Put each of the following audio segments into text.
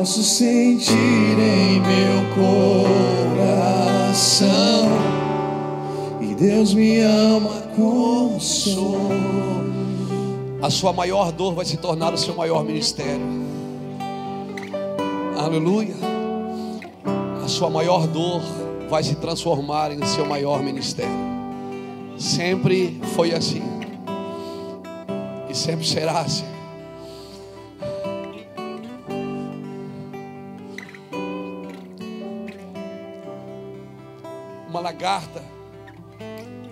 posso sentir em meu coração e Deus me ama como sou. A sua maior dor vai se tornar o seu maior ministério. Aleluia. A sua maior dor vai se transformar em seu maior ministério. Sempre foi assim. E sempre será assim. Uma lagarta,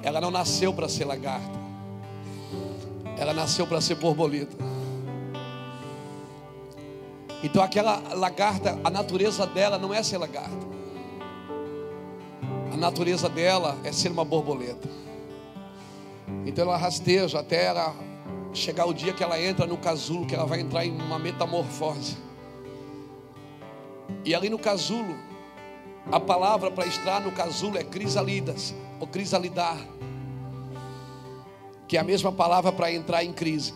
ela não nasceu para ser lagarta. Ela nasceu para ser borboleta. Então aquela lagarta, a natureza dela não é ser lagarta. A natureza dela é ser uma borboleta. Então ela rasteja até ela chegar o dia que ela entra no casulo, que ela vai entrar em uma metamorfose. E ali no casulo, a palavra para estar no casulo é crisalidas, ou crisalidar, que é a mesma palavra para entrar em crise.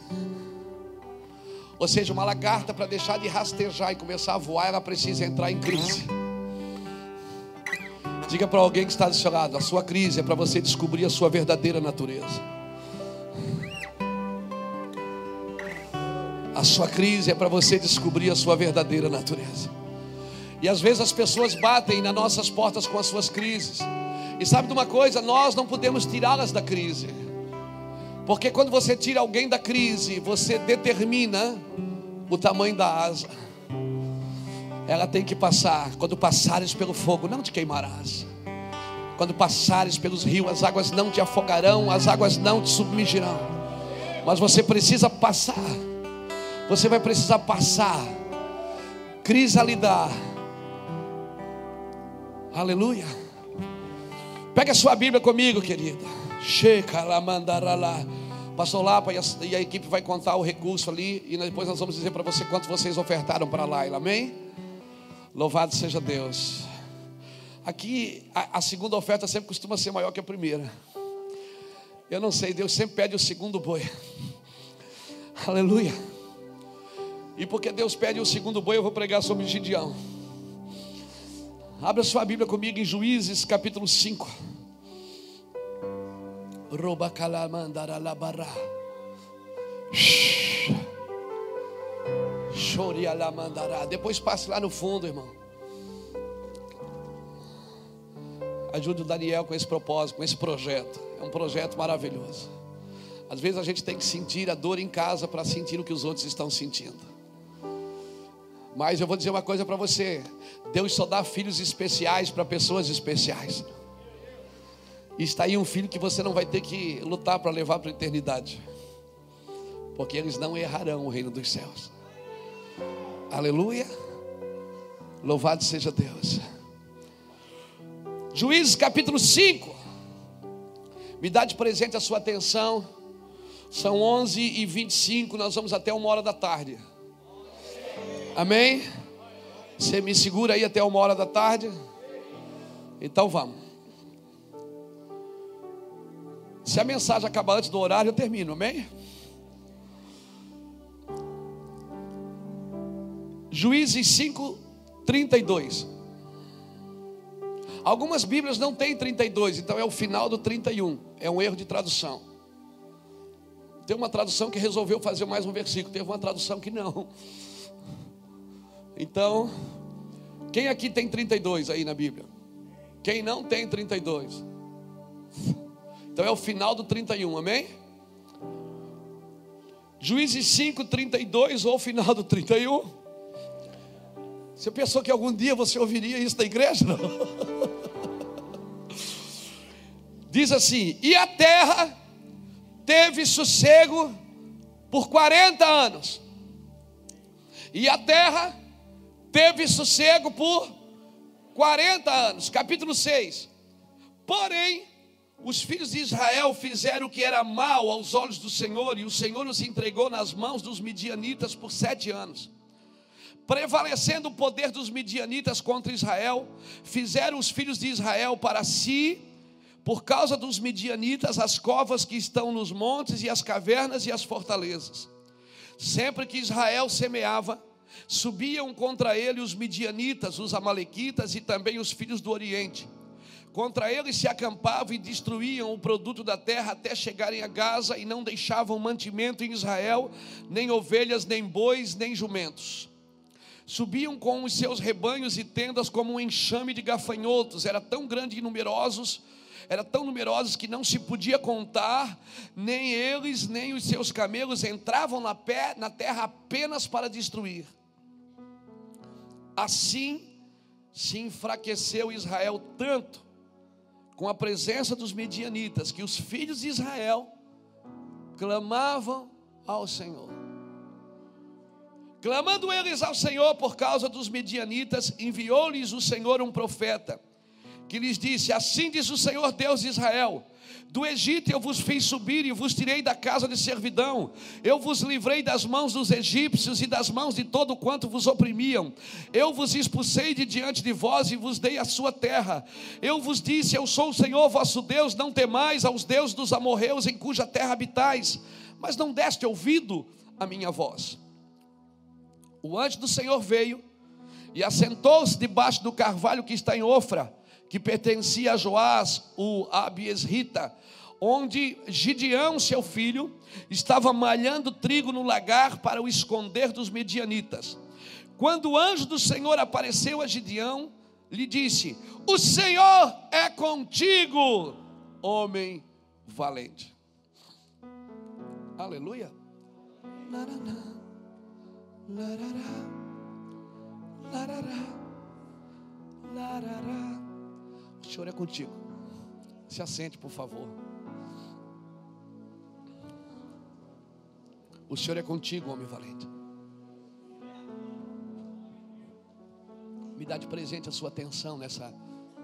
Ou seja, uma lagarta para deixar de rastejar e começar a voar, ela precisa entrar em crise. Diga para alguém que está do seu lado: a sua crise é para você descobrir a sua verdadeira natureza. A sua crise é para você descobrir a sua verdadeira natureza. E às vezes as pessoas batem nas nossas portas com as suas crises. E sabe de uma coisa? Nós não podemos tirá-las da crise. Porque quando você tira alguém da crise, você determina o tamanho da asa. Ela tem que passar. Quando passares pelo fogo, não te queimarás. Quando passares pelos rios, as águas não te afogarão, as águas não te submergirão. Mas você precisa passar. Você vai precisar passar. Crisalidar. Aleluia. Pega a sua Bíblia comigo, querida. Checa lá, mandará lá. Pastor Lapa e a, e a equipe vai contar o recurso ali. E depois nós vamos dizer para você quanto vocês ofertaram para lá. Amém? Louvado seja Deus. Aqui a, a segunda oferta sempre costuma ser maior que a primeira. Eu não sei, Deus sempre pede o segundo boi. Aleluia. E porque Deus pede o segundo boi, eu vou pregar sobre Gideão. Abra sua Bíblia comigo em Juízes capítulo 5. Robacalamandaralabará. Chorialamandará. Depois passe lá no fundo, irmão. Ajude o Daniel com esse propósito, com esse projeto. É um projeto maravilhoso. Às vezes a gente tem que sentir a dor em casa para sentir o que os outros estão sentindo. Mas eu vou dizer uma coisa para você: Deus só dá filhos especiais para pessoas especiais. E está aí um filho que você não vai ter que lutar para levar para a eternidade, porque eles não errarão o reino dos céus. Aleluia. Louvado seja Deus. Juízes capítulo 5. Me dá de presente a sua atenção. São 11 e 25 nós vamos até uma hora da tarde. Amém? Você me segura aí até uma hora da tarde? Então vamos. Se a mensagem acabar antes do horário, eu termino, amém? Juízes 5, 32. Algumas Bíblias não têm 32, então é o final do 31. É um erro de tradução. Tem uma tradução que resolveu fazer mais um versículo, teve uma tradução que não. Então, quem aqui tem 32 aí na Bíblia? Quem não tem 32? Então é o final do 31, amém? Juízes 5, 32 ou final do 31? Você pensou que algum dia você ouviria isso da igreja? Não. Diz assim: E a terra teve sossego por 40 anos. E a terra teve sossego por 40 anos. Capítulo 6. Porém, os filhos de Israel fizeram o que era mal aos olhos do Senhor, e o Senhor os entregou nas mãos dos midianitas por sete anos. Prevalecendo o poder dos midianitas contra Israel, fizeram os filhos de Israel para si por causa dos midianitas, as covas que estão nos montes e as cavernas e as fortalezas. Sempre que Israel semeava, subiam contra ele os midianitas, os amalequitas e também os filhos do Oriente. Contra eles se acampavam e destruíam o produto da terra até chegarem a Gaza e não deixavam mantimento em Israel, nem ovelhas, nem bois, nem jumentos. Subiam com os seus rebanhos e tendas como um enxame de gafanhotos, eram tão grandes e numerosos, eram tão numerosos que não se podia contar, nem eles, nem os seus camelos entravam na, pé, na terra apenas para destruir. Assim se enfraqueceu Israel tanto com a presença dos medianitas, que os filhos de Israel clamavam ao Senhor. Clamando eles ao Senhor por causa dos medianitas, enviou-lhes o Senhor um profeta, que lhes disse: Assim diz o Senhor Deus de Israel: do Egito eu vos fiz subir e vos tirei da casa de servidão. Eu vos livrei das mãos dos egípcios e das mãos de todo quanto vos oprimiam. Eu vos expulsei de diante de vós e vos dei a sua terra. Eu vos disse: Eu sou o Senhor vosso Deus, não temais aos deuses dos amorreus em cuja terra habitais. Mas não deste ouvido a minha voz. O anjo do Senhor veio e assentou-se debaixo do carvalho que está em Ofra que pertencia a Joás, o Abiesrita, onde Gideão, seu filho, estava malhando trigo no lagar para o esconder dos medianitas. Quando o anjo do Senhor apareceu a Gideão, lhe disse: O Senhor é contigo, homem valente. Aleluia. Larará, larará, larará, larará. O Senhor é contigo. Se assente, por favor. O Senhor é contigo, homem valente. Me dá de presente a sua atenção nessa,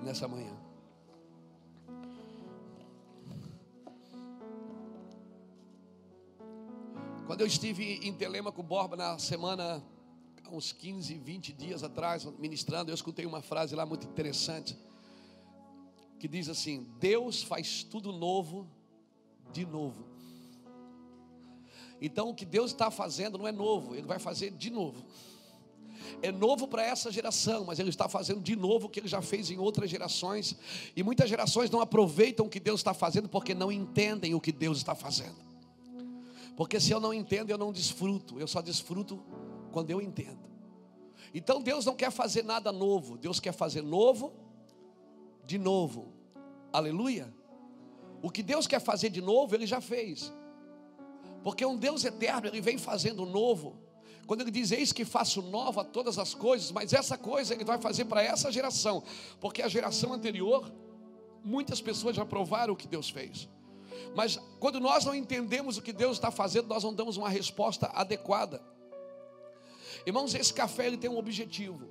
nessa manhã. Quando eu estive em Telemaco Borba na semana, uns 15, 20 dias atrás, ministrando, eu escutei uma frase lá muito interessante que diz assim: Deus faz tudo novo de novo. Então o que Deus está fazendo não é novo, Ele vai fazer de novo. É novo para essa geração, mas Ele está fazendo de novo o que Ele já fez em outras gerações. E muitas gerações não aproveitam o que Deus está fazendo porque não entendem o que Deus está fazendo. Porque se eu não entendo, eu não desfruto. Eu só desfruto quando eu entendo. Então Deus não quer fazer nada novo. Deus quer fazer novo de novo. Aleluia. O que Deus quer fazer de novo, Ele já fez. Porque um Deus eterno, Ele vem fazendo novo. Quando Ele diz, eis que faço nova todas as coisas, mas essa coisa Ele vai fazer para essa geração. Porque a geração anterior, muitas pessoas já provaram o que Deus fez. Mas quando nós não entendemos o que Deus está fazendo, nós não damos uma resposta adequada. Irmãos, esse café ele tem um objetivo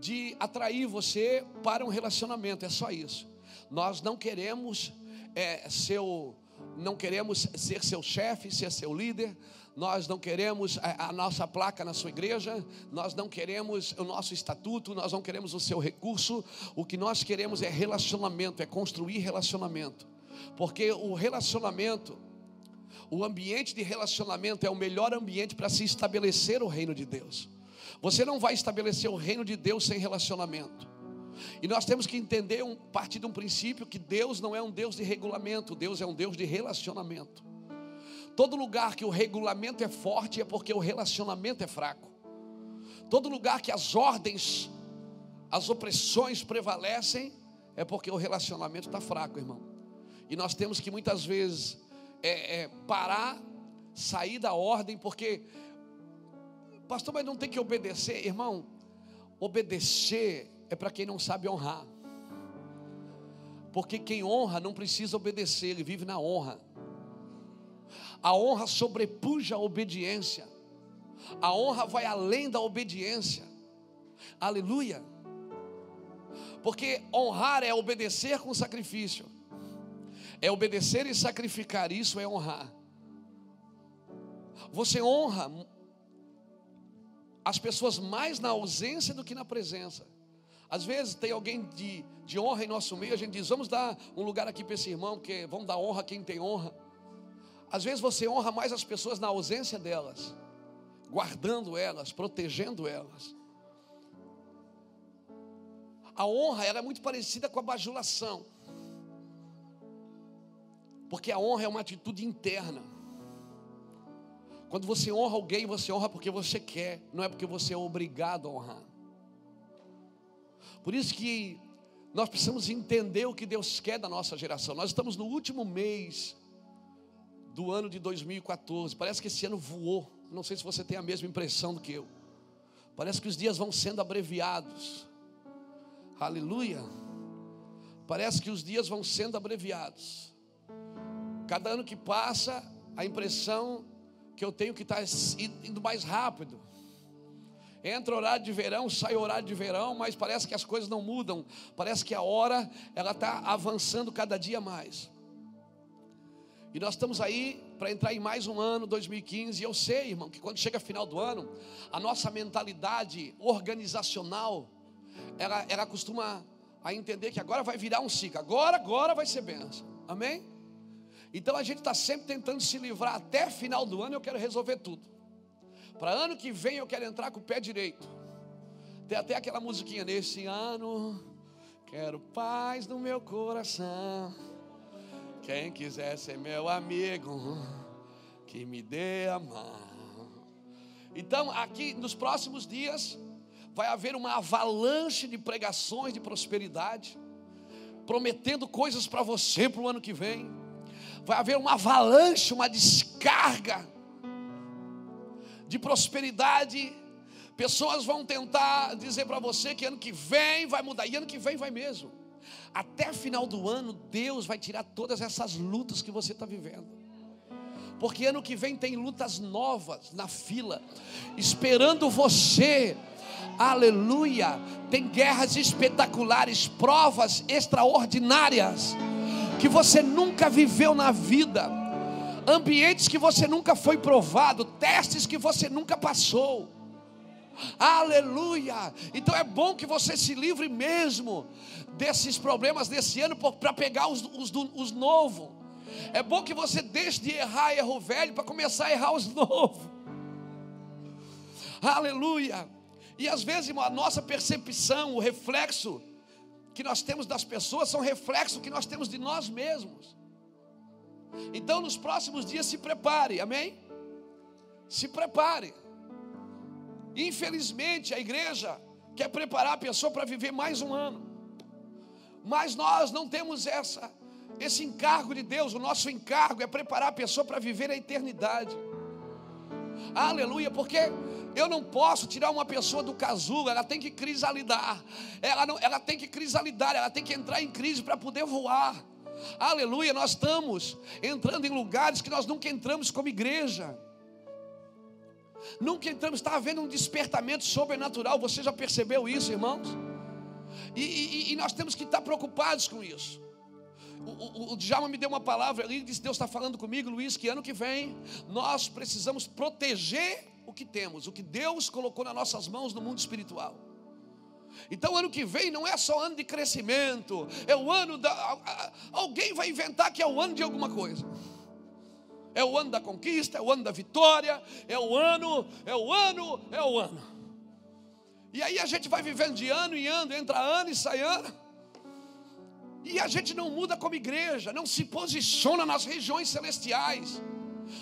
de atrair você para um relacionamento, é só isso. Nós não queremos é, seu, não queremos ser seu chefe, ser seu líder. Nós não queremos a, a nossa placa na sua igreja, nós não queremos o nosso estatuto, nós não queremos o seu recurso. O que nós queremos é relacionamento, é construir relacionamento. Porque o relacionamento, o ambiente de relacionamento é o melhor ambiente para se estabelecer o reino de Deus. Você não vai estabelecer o reino de Deus sem relacionamento. E nós temos que entender, um, partir de um princípio, que Deus não é um Deus de regulamento, Deus é um Deus de relacionamento. Todo lugar que o regulamento é forte é porque o relacionamento é fraco. Todo lugar que as ordens, as opressões prevalecem, é porque o relacionamento está fraco, irmão. E nós temos que muitas vezes é, é, parar, sair da ordem, porque Pastor, mas não tem que obedecer, irmão. Obedecer é para quem não sabe honrar. Porque quem honra não precisa obedecer, ele vive na honra. A honra sobrepuja a obediência. A honra vai além da obediência. Aleluia. Porque honrar é obedecer com sacrifício. É obedecer e sacrificar, isso é honrar. Você honra as pessoas mais na ausência do que na presença. Às vezes tem alguém de, de honra em nosso meio, a gente diz, vamos dar um lugar aqui para esse irmão, porque vamos dar honra a quem tem honra. Às vezes você honra mais as pessoas na ausência delas, guardando elas, protegendo elas. A honra ela é muito parecida com a bajulação. Porque a honra é uma atitude interna. Quando você honra alguém, você honra porque você quer, não é porque você é obrigado a honrar. Por isso que nós precisamos entender o que Deus quer da nossa geração. Nós estamos no último mês do ano de 2014. Parece que esse ano voou. Não sei se você tem a mesma impressão do que eu. Parece que os dias vão sendo abreviados. Aleluia. Parece que os dias vão sendo abreviados. Cada ano que passa, a impressão que eu tenho que está indo mais rápido. Entra horário de verão, sai horário de verão, mas parece que as coisas não mudam. Parece que a hora ela está avançando cada dia mais. E nós estamos aí para entrar em mais um ano, 2015. E eu sei, irmão, que quando chega final do ano, a nossa mentalidade organizacional, ela, ela costuma a entender que agora vai virar um ciclo. Agora, agora vai ser benção. Amém? Então a gente está sempre tentando se livrar até final do ano. Eu quero resolver tudo. Para ano que vem eu quero entrar com o pé direito. Tem até aquela musiquinha nesse ano. Quero paz no meu coração. Quem quiser ser meu amigo, que me dê a mão. Então, aqui nos próximos dias, vai haver uma avalanche de pregações de prosperidade, prometendo coisas para você para o ano que vem vai haver uma avalanche, uma descarga de prosperidade. Pessoas vão tentar dizer para você que ano que vem vai mudar, e ano que vem vai mesmo. Até final do ano, Deus vai tirar todas essas lutas que você está vivendo. Porque ano que vem tem lutas novas na fila, esperando você. Aleluia! Tem guerras espetaculares, provas extraordinárias que você nunca viveu na vida, ambientes que você nunca foi provado, testes que você nunca passou. Aleluia! Então é bom que você se livre mesmo desses problemas desse ano para pegar os, os, os novos. É bom que você deixe de errar erro velho para começar a errar os novos. Aleluia! E às vezes, a nossa percepção, o reflexo que nós temos das pessoas são reflexo que nós temos de nós mesmos. Então, nos próximos dias, se prepare, amém? Se prepare. Infelizmente, a igreja quer preparar a pessoa para viver mais um ano, mas nós não temos essa, esse encargo de Deus. O nosso encargo é preparar a pessoa para viver a eternidade. Aleluia, porque eu não posso tirar uma pessoa do casulo, ela tem que crisalidar. Ela, não, ela tem que crisalidar, ela tem que entrar em crise para poder voar. Aleluia, nós estamos entrando em lugares que nós nunca entramos como igreja. Nunca entramos, está havendo um despertamento sobrenatural. Você já percebeu isso, irmãos? E, e, e nós temos que estar preocupados com isso. O, o, o Djalma me deu uma palavra ali, disse: Deus está falando comigo, Luiz, que ano que vem nós precisamos proteger o que temos, o que Deus colocou nas nossas mãos no mundo espiritual. Então, ano que vem não é só ano de crescimento, é o ano da. Alguém vai inventar que é o ano de alguma coisa. É o ano da conquista, é o ano da vitória, é o ano, é o ano, é o ano. E aí a gente vai vivendo de ano em ano, entra ano e sai ano. E a gente não muda como igreja, não se posiciona nas regiões celestiais,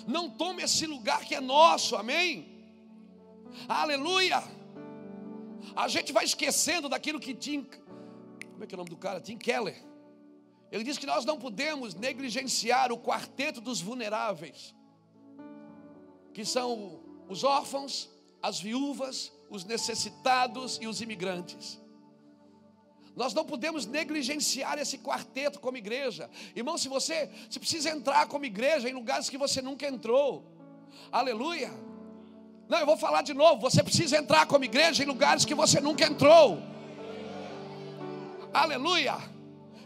não toma esse lugar que é nosso, amém? Aleluia. A gente vai esquecendo daquilo que Tim, como é que é o nome do cara? Tim Keller. Ele diz que nós não podemos negligenciar o quarteto dos vulneráveis, que são os órfãos, as viúvas, os necessitados e os imigrantes. Nós não podemos negligenciar esse quarteto como igreja. Irmão, se você se precisa entrar como igreja em lugares que você nunca entrou. Aleluia. Não, eu vou falar de novo. Você precisa entrar como igreja em lugares que você nunca entrou. Aleluia.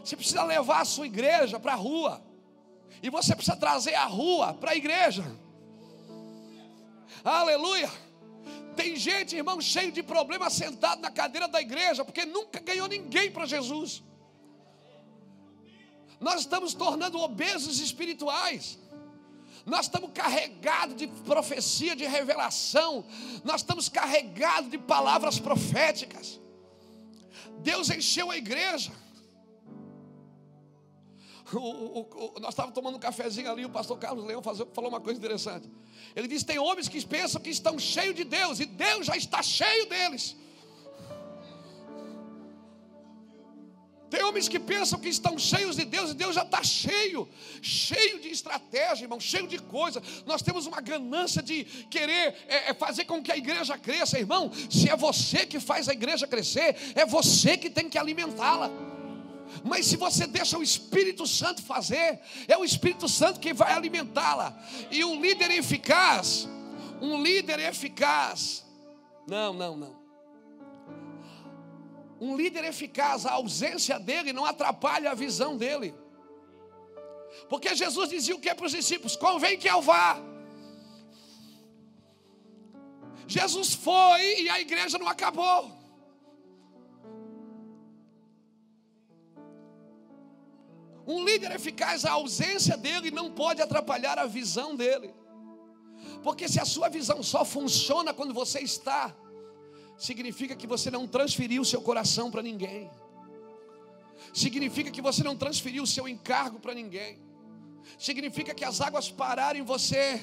Você precisa levar a sua igreja para a rua. E você precisa trazer a rua para a igreja. Aleluia. Tem gente, irmão, cheio de problemas sentado na cadeira da igreja, porque nunca ganhou ninguém para Jesus. Nós estamos tornando obesos espirituais. Nós estamos carregados de profecia, de revelação. Nós estamos carregados de palavras proféticas. Deus encheu a igreja. O, o, o, nós estávamos tomando um cafezinho ali, o pastor Carlos Leão falou uma coisa interessante. Ele disse: tem homens que pensam que estão cheios de Deus, e Deus já está cheio deles. Tem homens que pensam que estão cheios de Deus e Deus já está cheio, cheio de estratégia, irmão, cheio de coisa. Nós temos uma ganância de querer é, é, fazer com que a igreja cresça, irmão. Se é você que faz a igreja crescer, é você que tem que alimentá-la. Mas se você deixa o Espírito Santo fazer, é o Espírito Santo que vai alimentá-la. E um líder eficaz, um líder eficaz, não, não, não. Um líder eficaz, a ausência dele não atrapalha a visão dele. Porque Jesus dizia o que para os discípulos: convém que eu vá. Jesus foi e a igreja não acabou. Um líder eficaz, a ausência dele não pode atrapalhar a visão dele. Porque se a sua visão só funciona quando você está significa que você não transferiu o seu coração para ninguém. Significa que você não transferiu o seu encargo para ninguém. Significa que as águas pararam em você.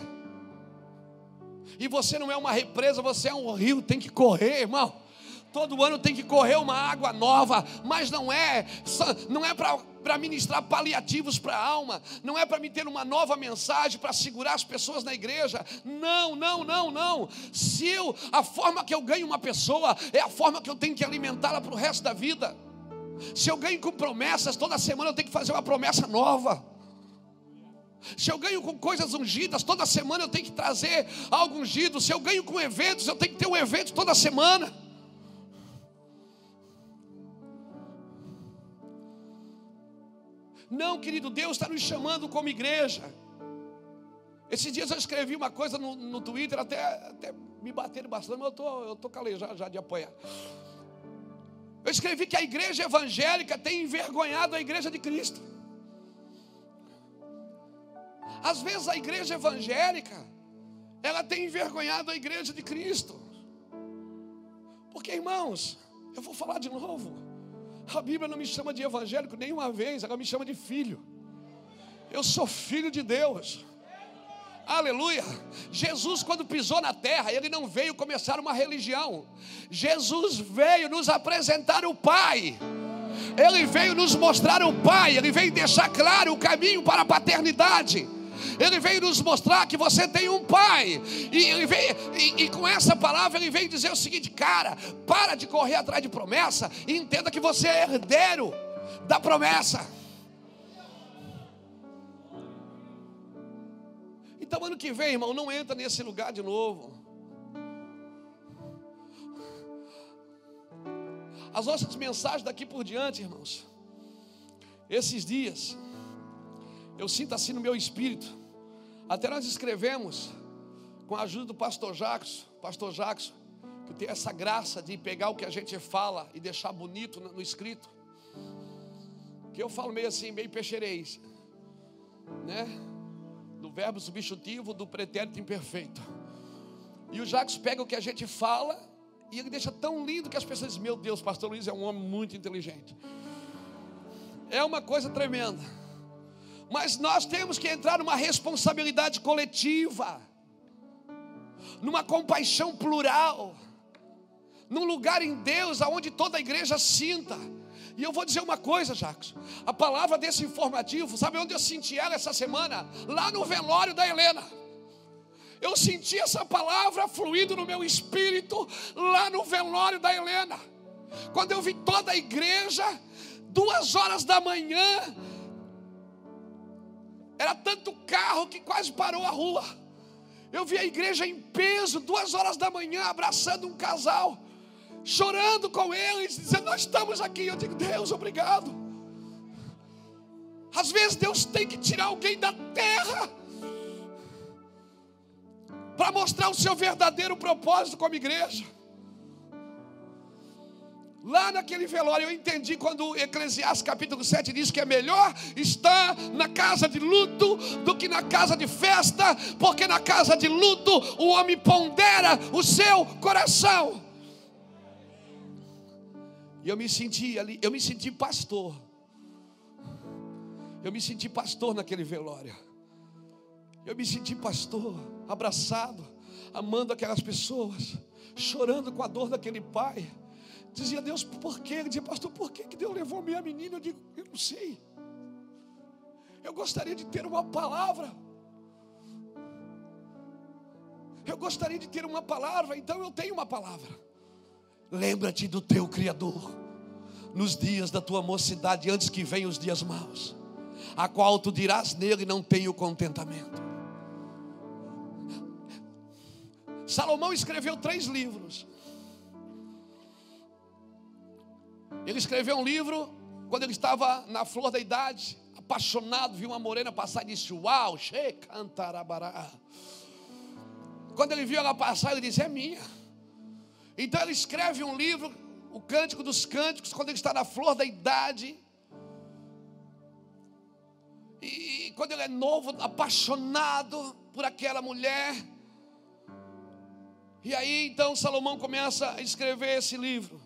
E você não é uma represa, você é um rio, tem que correr, irmão. Todo ano tem que correr uma água nova, mas não é, não é para ministrar paliativos para a alma, não é para me ter uma nova mensagem para segurar as pessoas na igreja. Não, não, não, não. Se eu, a forma que eu ganho uma pessoa é a forma que eu tenho que alimentá-la para o resto da vida. Se eu ganho com promessas, toda semana eu tenho que fazer uma promessa nova. Se eu ganho com coisas ungidas, toda semana eu tenho que trazer algo ungido. Se eu ganho com eventos, eu tenho que ter um evento toda semana. Não, querido, Deus está nos chamando como igreja. Esses dias eu escrevi uma coisa no, no Twitter, até, até me bateram bastante, mas eu tô, estou tô calejado já de apoiar. Eu escrevi que a igreja evangélica tem envergonhado a igreja de Cristo. Às vezes a igreja evangélica, ela tem envergonhado a igreja de Cristo. Porque, irmãos, eu vou falar de novo. A Bíblia não me chama de evangélico nenhuma vez, ela me chama de filho. Eu sou filho de Deus. Aleluia. Jesus, quando pisou na terra, ele não veio começar uma religião. Jesus veio nos apresentar o Pai. Ele veio nos mostrar o Pai. Ele veio deixar claro o caminho para a paternidade. Ele veio nos mostrar que você tem um pai. E, veio, e, e com essa palavra ele veio dizer o seguinte: cara, para de correr atrás de promessa e entenda que você é herdeiro da promessa. Então, ano que vem, irmão, não entra nesse lugar de novo. As nossas mensagens daqui por diante, irmãos, esses dias, eu sinto assim no meu espírito. Até nós escrevemos com a ajuda do pastor Jacques, pastor Jacques, que tem essa graça de pegar o que a gente fala e deixar bonito no, escrito. Que eu falo meio assim, meio peixeirês, né? Do verbo substitutivo do pretérito imperfeito. E o Jacques pega o que a gente fala e ele deixa tão lindo que as pessoas dizem: Meu Deus, pastor Luiz é um homem muito inteligente. É uma coisa tremenda. Mas nós temos que entrar numa responsabilidade coletiva, numa compaixão plural, num lugar em Deus aonde toda a igreja sinta. E eu vou dizer uma coisa, Jacques. A palavra desse informativo, sabe onde eu senti ela essa semana? Lá no velório da Helena. Eu senti essa palavra fluindo no meu espírito lá no velório da Helena. Quando eu vi toda a igreja, duas horas da manhã, era tanto carro que quase parou a rua. Eu vi a igreja em peso, duas horas da manhã, abraçando um casal, chorando com eles, dizendo: Nós estamos aqui. Eu digo: Deus, obrigado. Às vezes Deus tem que tirar alguém da terra para mostrar o seu verdadeiro propósito como igreja. Lá naquele velório eu entendi quando Eclesiastes capítulo 7 diz que é melhor estar na casa de luto do que na casa de festa, porque na casa de luto o homem pondera o seu coração. E eu me senti ali, eu me senti pastor. Eu me senti pastor naquele velório. Eu me senti pastor, abraçado, amando aquelas pessoas, chorando com a dor daquele pai Dizia Deus, por quê? Ele dizia, pastor, por que Deus levou minha menina? Eu digo, eu não sei. Eu gostaria de ter uma palavra. Eu gostaria de ter uma palavra, então eu tenho uma palavra. Lembra-te do teu Criador, nos dias da tua mocidade, antes que venham os dias maus, a qual tu dirás nele: não tenho contentamento. Salomão escreveu três livros. Ele escreveu um livro quando ele estava na flor da idade, apaixonado, viu uma morena passar e disse: Uau, che cantarabará. Quando ele viu ela passar, ele disse: É minha. Então ele escreve um livro, o Cântico dos Cânticos, quando ele está na flor da idade. E quando ele é novo, apaixonado por aquela mulher. E aí então Salomão começa a escrever esse livro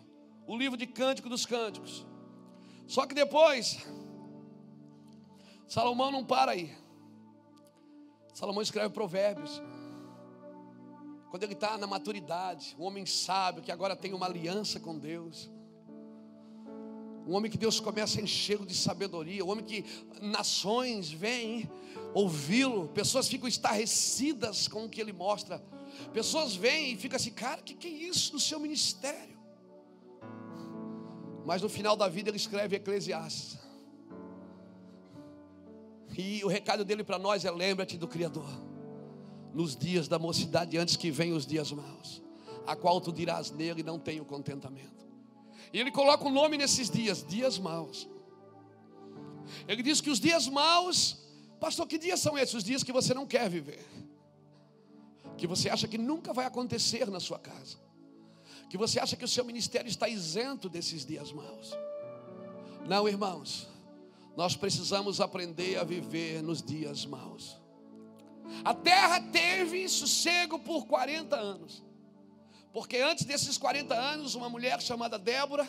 o livro de Cântico dos Cânticos. Só que depois, Salomão não para aí. Salomão escreve provérbios. Quando ele está na maturidade, um homem sábio que agora tem uma aliança com Deus. Um homem que Deus começa a encher de sabedoria. Um homem que nações vêm ouvi-lo. Pessoas ficam estarrecidas com o que ele mostra. Pessoas vêm e ficam assim, cara, o que, que é isso no seu ministério? Mas no final da vida ele escreve Eclesiastes. E o recado dele para nós é: lembra-te do Criador, nos dias da mocidade, antes que venham os dias maus, a qual tu dirás nele: não tenho contentamento. E ele coloca o nome nesses dias, dias maus. Ele diz que os dias maus, pastor, que dias são esses? Os dias que você não quer viver, que você acha que nunca vai acontecer na sua casa que você acha que o seu ministério está isento desses dias maus. Não, irmãos, nós precisamos aprender a viver nos dias maus. A terra teve sossego por 40 anos, porque antes desses 40 anos, uma mulher chamada Débora,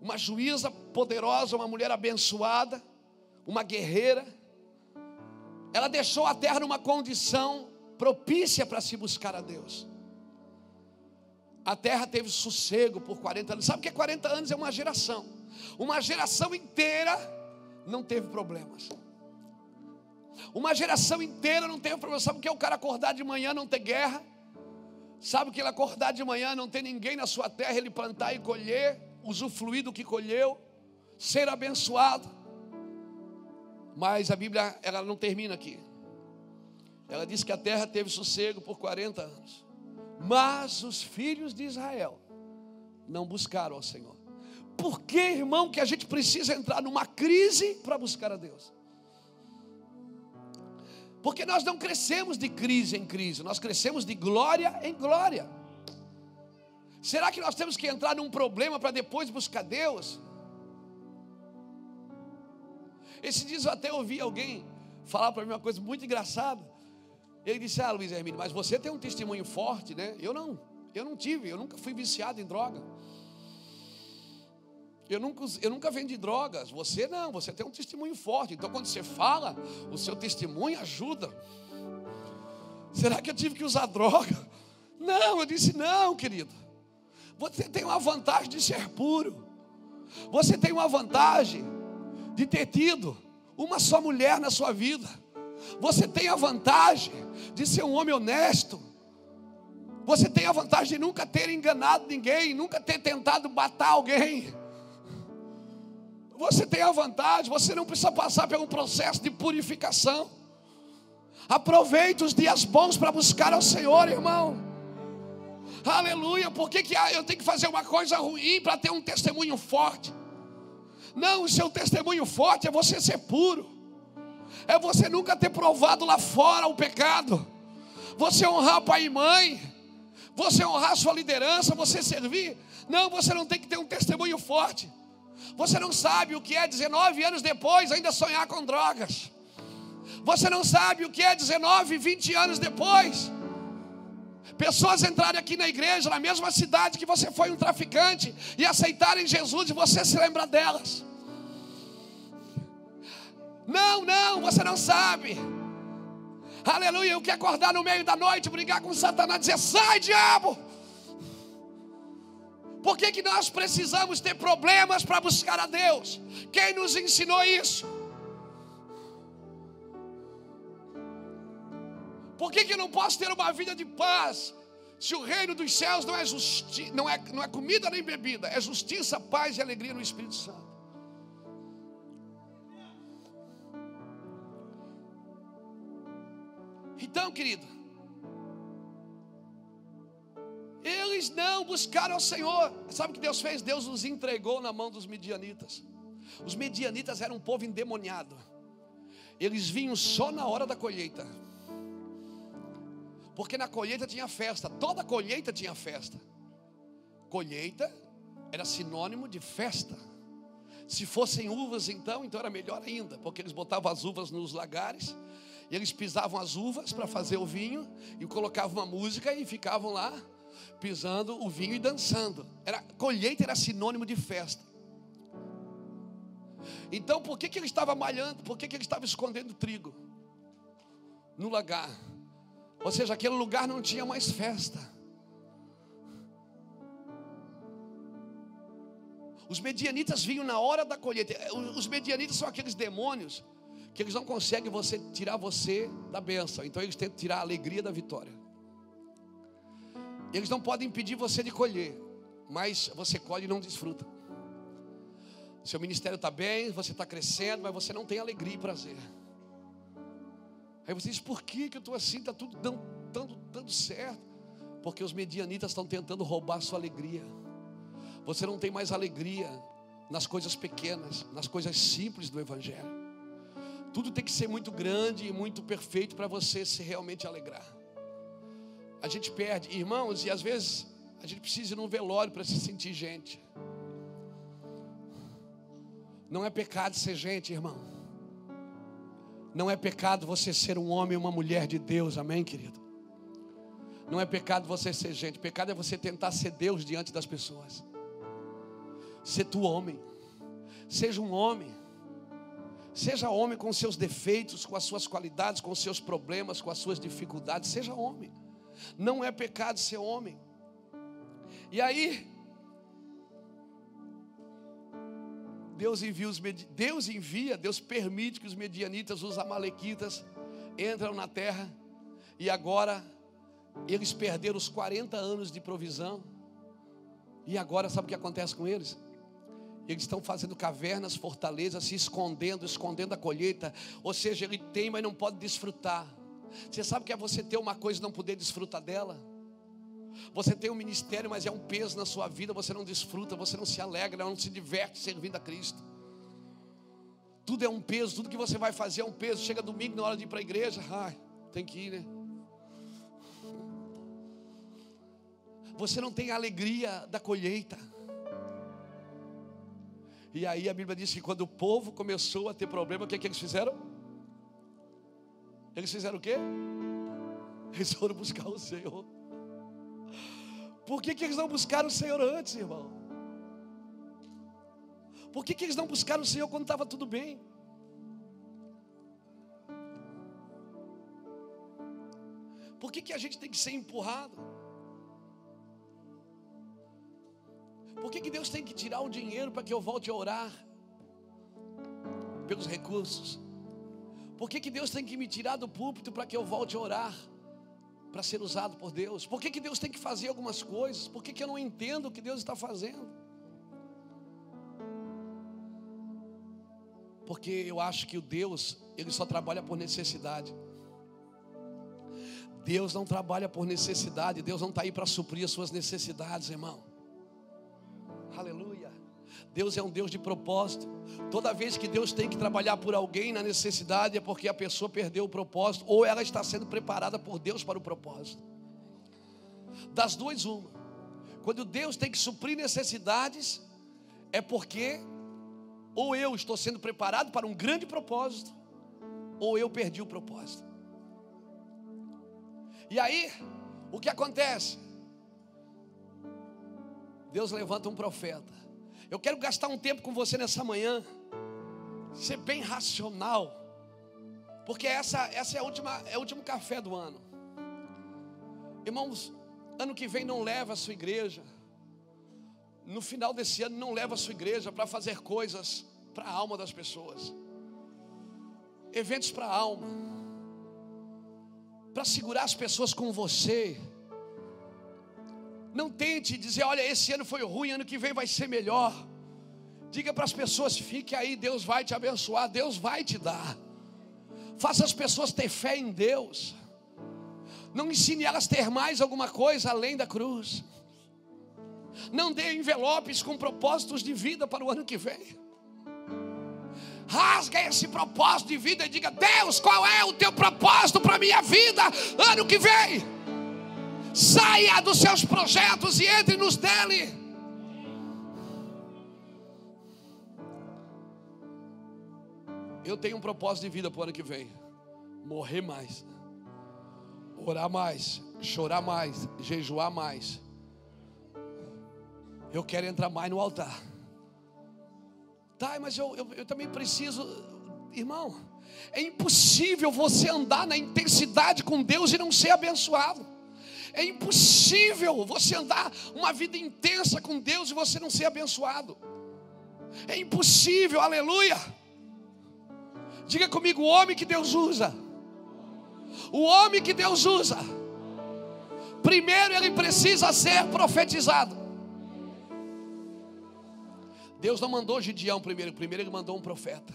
uma juíza poderosa, uma mulher abençoada, uma guerreira, ela deixou a terra numa condição propícia para se buscar a Deus a terra teve sossego por 40 anos. Sabe o que é 40 anos? É uma geração. Uma geração inteira não teve problemas. Uma geração inteira não teve problemas. Sabe o que é o cara acordar de manhã não ter guerra? Sabe o que ele acordar de manhã não ter ninguém na sua terra, ele plantar e colher, usufruir do que colheu, ser abençoado? Mas a Bíblia ela não termina aqui. Ela diz que a terra teve sossego por 40 anos. Mas os filhos de Israel não buscaram ao Senhor. Por que, irmão, que a gente precisa entrar numa crise para buscar a Deus? Porque nós não crescemos de crise em crise, nós crescemos de glória em glória. Será que nós temos que entrar num problema para depois buscar Deus? Esse dia eu até ouvi alguém falar para mim uma coisa muito engraçada. Ele disse: Ah, Luiz Hermínio, mas você tem um testemunho forte, né? Eu não, eu não tive, eu nunca fui viciado em droga. Eu nunca, eu nunca vendi drogas. Você não, você tem um testemunho forte. Então, quando você fala, o seu testemunho ajuda. Será que eu tive que usar droga? Não, eu disse: Não, querido. Você tem uma vantagem de ser puro. Você tem uma vantagem de ter tido uma só mulher na sua vida. Você tem a vantagem de ser um homem honesto. Você tem a vantagem de nunca ter enganado ninguém, nunca ter tentado matar alguém. Você tem a vantagem, você não precisa passar por um processo de purificação. Aproveite os dias bons para buscar ao Senhor, irmão. Aleluia. Por que, que eu tenho que fazer uma coisa ruim para ter um testemunho forte? Não, o seu testemunho forte é você ser puro é você nunca ter provado lá fora o pecado. você honrar pai e mãe, você honrar sua liderança, você servir. Não, você não tem que ter um testemunho forte. Você não sabe o que é 19 anos depois ainda sonhar com drogas. Você não sabe o que é 19, 20 anos depois. Pessoas entrarem aqui na igreja, na mesma cidade que você foi um traficante, e aceitarem Jesus e você se lembra delas. Não, não, você não sabe. Aleluia, eu quero acordar no meio da noite, brigar com Satanás, dizer: sai, diabo. Por que, que nós precisamos ter problemas para buscar a Deus? Quem nos ensinou isso? Por que, que eu não posso ter uma vida de paz? Se o reino dos céus não é, justi não, é, não é comida nem bebida, é justiça, paz e alegria no Espírito Santo. Então, querido, eles não buscaram o Senhor. Sabe o que Deus fez? Deus os entregou na mão dos medianitas. Os medianitas eram um povo endemoniado. Eles vinham só na hora da colheita. Porque na colheita tinha festa, toda colheita tinha festa. Colheita era sinônimo de festa. Se fossem uvas, então, então era melhor ainda, porque eles botavam as uvas nos lagares, e eles pisavam as uvas para fazer o vinho, e colocavam uma música e ficavam lá pisando o vinho e dançando. Era colheita era sinônimo de festa. Então, por que, que ele estava malhando? Por que, que ele estava escondendo trigo no lagar? Ou seja, aquele lugar não tinha mais festa. Os medianitas vinham na hora da colheita. Os medianitas são aqueles demônios que eles não conseguem você tirar você da bênção. Então eles tentam tirar a alegria da vitória. Eles não podem impedir você de colher, mas você colhe e não desfruta. Seu ministério está bem, você está crescendo, mas você não tem alegria e prazer. Aí você diz, por que, que eu estou assim? Está tudo dando, dando, dando certo. Porque os medianitas estão tentando roubar sua alegria. Você não tem mais alegria nas coisas pequenas, nas coisas simples do Evangelho. Tudo tem que ser muito grande e muito perfeito para você se realmente alegrar. A gente perde, irmãos, e às vezes a gente precisa ir num velório para se sentir gente. Não é pecado ser gente, irmão. Não é pecado você ser um homem e uma mulher de Deus, amém, querido? Não é pecado você ser gente, pecado é você tentar ser Deus diante das pessoas. Ser tu homem, seja um homem, seja homem com seus defeitos, com as suas qualidades, com os seus problemas, com as suas dificuldades, seja homem. Não é pecado ser homem. E aí, Deus envia, os, Deus envia, Deus permite que os medianitas, os amalequitas, entram na terra e agora eles perderam os 40 anos de provisão. E agora sabe o que acontece com eles? Eles estão fazendo cavernas, fortalezas, se escondendo, escondendo a colheita. Ou seja, ele tem, mas não pode desfrutar. Você sabe que é você ter uma coisa e não poder desfrutar dela? Você tem um ministério, mas é um peso na sua vida, você não desfruta, você não se alegra, não se diverte servindo a Cristo. Tudo é um peso, tudo que você vai fazer é um peso. Chega domingo na hora de ir para a igreja, ai, tem que ir, né? Você não tem a alegria da colheita. E aí a Bíblia diz que quando o povo começou a ter problema, o que, é que eles fizeram? Eles fizeram o quê? Eles foram buscar o Senhor. Por que, que eles não buscaram o Senhor antes, irmão? Por que, que eles não buscaram o Senhor quando estava tudo bem? Por que, que a gente tem que ser empurrado? Por que, que Deus tem que tirar o dinheiro para que eu volte a orar? Pelos recursos. Por que, que Deus tem que me tirar do púlpito para que eu volte a orar? para ser usado por Deus? Por que, que Deus tem que fazer algumas coisas? Por que, que eu não entendo o que Deus está fazendo? Porque eu acho que o Deus, ele só trabalha por necessidade. Deus não trabalha por necessidade, Deus não está aí para suprir as suas necessidades, irmão. Aleluia. Deus é um Deus de propósito. Toda vez que Deus tem que trabalhar por alguém na necessidade é porque a pessoa perdeu o propósito ou ela está sendo preparada por Deus para o propósito. Das duas, uma. Quando Deus tem que suprir necessidades, é porque ou eu estou sendo preparado para um grande propósito, ou eu perdi o propósito. E aí, o que acontece? Deus levanta um profeta. Eu quero gastar um tempo com você nessa manhã, ser bem racional, porque essa, essa é, a última, é o último café do ano. Irmãos, ano que vem não leva a sua igreja, no final desse ano não leva a sua igreja para fazer coisas para a alma das pessoas, eventos para a alma, para segurar as pessoas com você. Não tente dizer, olha, esse ano foi ruim, ano que vem vai ser melhor. Diga para as pessoas, fique aí, Deus vai te abençoar, Deus vai te dar. Faça as pessoas ter fé em Deus. Não ensine elas a ter mais alguma coisa além da cruz. Não dê envelopes com propósitos de vida para o ano que vem. Rasga esse propósito de vida e diga: Deus, qual é o teu propósito para a minha vida ano que vem? Saia dos seus projetos e entre nos dele. Eu tenho um propósito de vida para o ano que vem: morrer mais, orar mais, chorar mais, jejuar mais. Eu quero entrar mais no altar. Tá, mas eu, eu, eu também preciso, irmão. É impossível você andar na intensidade com Deus e não ser abençoado. É impossível você andar uma vida intensa com Deus e você não ser abençoado. É impossível, aleluia. Diga comigo, o homem que Deus usa. O homem que Deus usa. Primeiro ele precisa ser profetizado. Deus não mandou Gideão primeiro, primeiro ele mandou um profeta.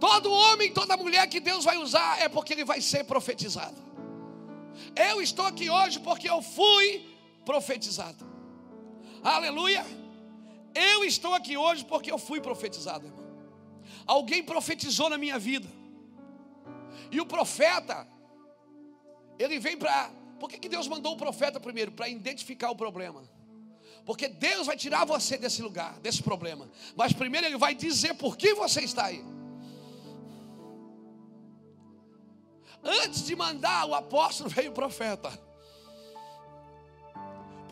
Todo homem, toda mulher que Deus vai usar é porque ele vai ser profetizado. Eu estou aqui hoje porque eu fui profetizado. Aleluia. Eu estou aqui hoje porque eu fui profetizado, irmão. Alguém profetizou na minha vida. E o profeta, ele vem para. Por que, que Deus mandou o profeta primeiro? Para identificar o problema. Porque Deus vai tirar você desse lugar, desse problema. Mas primeiro Ele vai dizer por que você está aí. Antes de mandar o apóstolo, veio o profeta.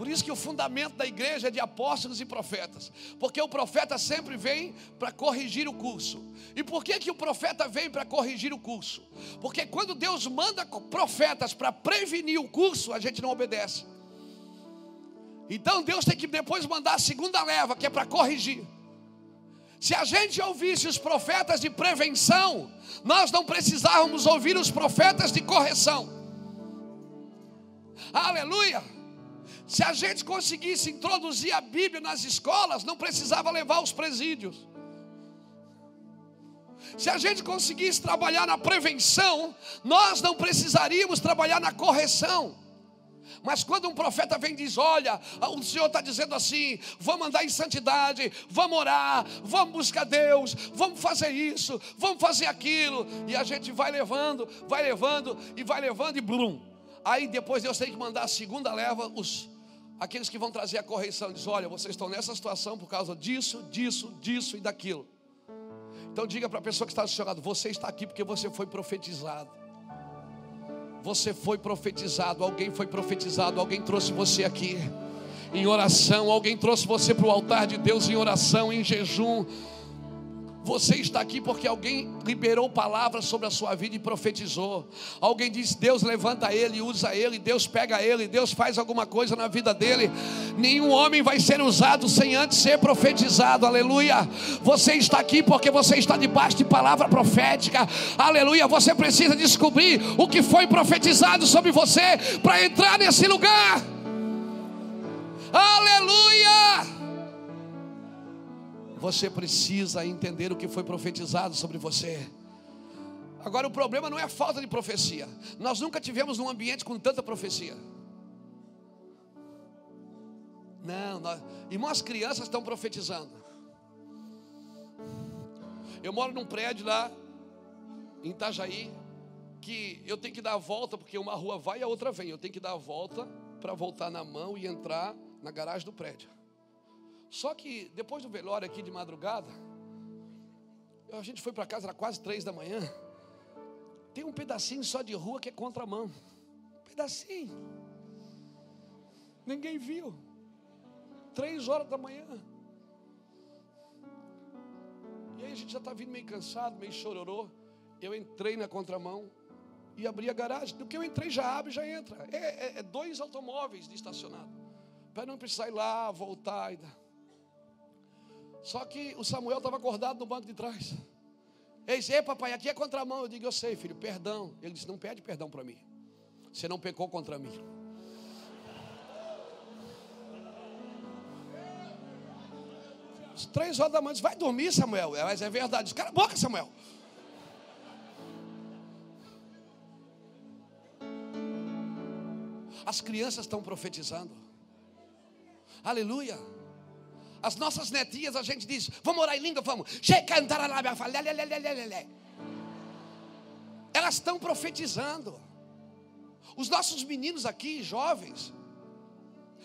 Por isso que o fundamento da igreja é de apóstolos e profetas. Porque o profeta sempre vem para corrigir o curso. E por que, que o profeta vem para corrigir o curso? Porque quando Deus manda profetas para prevenir o curso, a gente não obedece. Então Deus tem que depois mandar a segunda leva, que é para corrigir. Se a gente ouvisse os profetas de prevenção, nós não precisávamos ouvir os profetas de correção. Aleluia! Se a gente conseguisse introduzir a Bíblia nas escolas, não precisava levar os presídios. Se a gente conseguisse trabalhar na prevenção, nós não precisaríamos trabalhar na correção. Mas quando um profeta vem e diz: Olha, o Senhor está dizendo assim, vamos andar em santidade, vamos orar, vamos buscar Deus, vamos fazer isso, vamos fazer aquilo, e a gente vai levando, vai levando, e vai levando, e blum. Aí depois Deus tem que mandar a segunda leva, os, aqueles que vão trazer a correção, diz: Olha, vocês estão nessa situação por causa disso, disso, disso e daquilo. Então diga para a pessoa que está do Você está aqui porque você foi profetizado. Você foi profetizado, alguém foi profetizado, alguém trouxe você aqui em oração, alguém trouxe você para o altar de Deus em oração, em jejum. Você está aqui porque alguém liberou palavras sobre a sua vida e profetizou. Alguém disse: Deus levanta ele, usa ele, Deus pega ele, Deus faz alguma coisa na vida dele. Nenhum homem vai ser usado sem antes ser profetizado. Aleluia. Você está aqui porque você está debaixo de palavra profética. Aleluia. Você precisa descobrir o que foi profetizado sobre você para entrar nesse lugar. Aleluia. Você precisa entender o que foi profetizado sobre você. Agora, o problema não é a falta de profecia. Nós nunca tivemos um ambiente com tanta profecia. Não, nós, irmãos, as crianças estão profetizando. Eu moro num prédio lá em Itajaí que eu tenho que dar a volta porque uma rua vai e a outra vem. Eu tenho que dar a volta para voltar na mão e entrar na garagem do prédio. Só que depois do velório aqui de madrugada, a gente foi para casa, era quase três da manhã. Tem um pedacinho só de rua que é contramão. Um pedacinho. Ninguém viu. Três horas da manhã. E aí a gente já está vindo meio cansado, meio chororô. Eu entrei na contramão e abri a garagem. Do que eu entrei, já abre, já entra. É, é, é dois automóveis de estacionado. Para não precisar ir lá, voltar. Só que o Samuel estava acordado no banco de trás. Ele disse: Ei, papai, aqui é contramão. Eu digo: Eu sei, filho, perdão. Ele disse: Não pede perdão para mim. Você não pecou contra mim. Três horas da manhã, disse, vai dormir, Samuel. É, mas é verdade. Diz, cala a boca, Samuel. As crianças estão profetizando. Aleluia. As nossas netinhas, a gente diz, vamos orar em língua, vamos. Elas estão profetizando. Os nossos meninos aqui, jovens,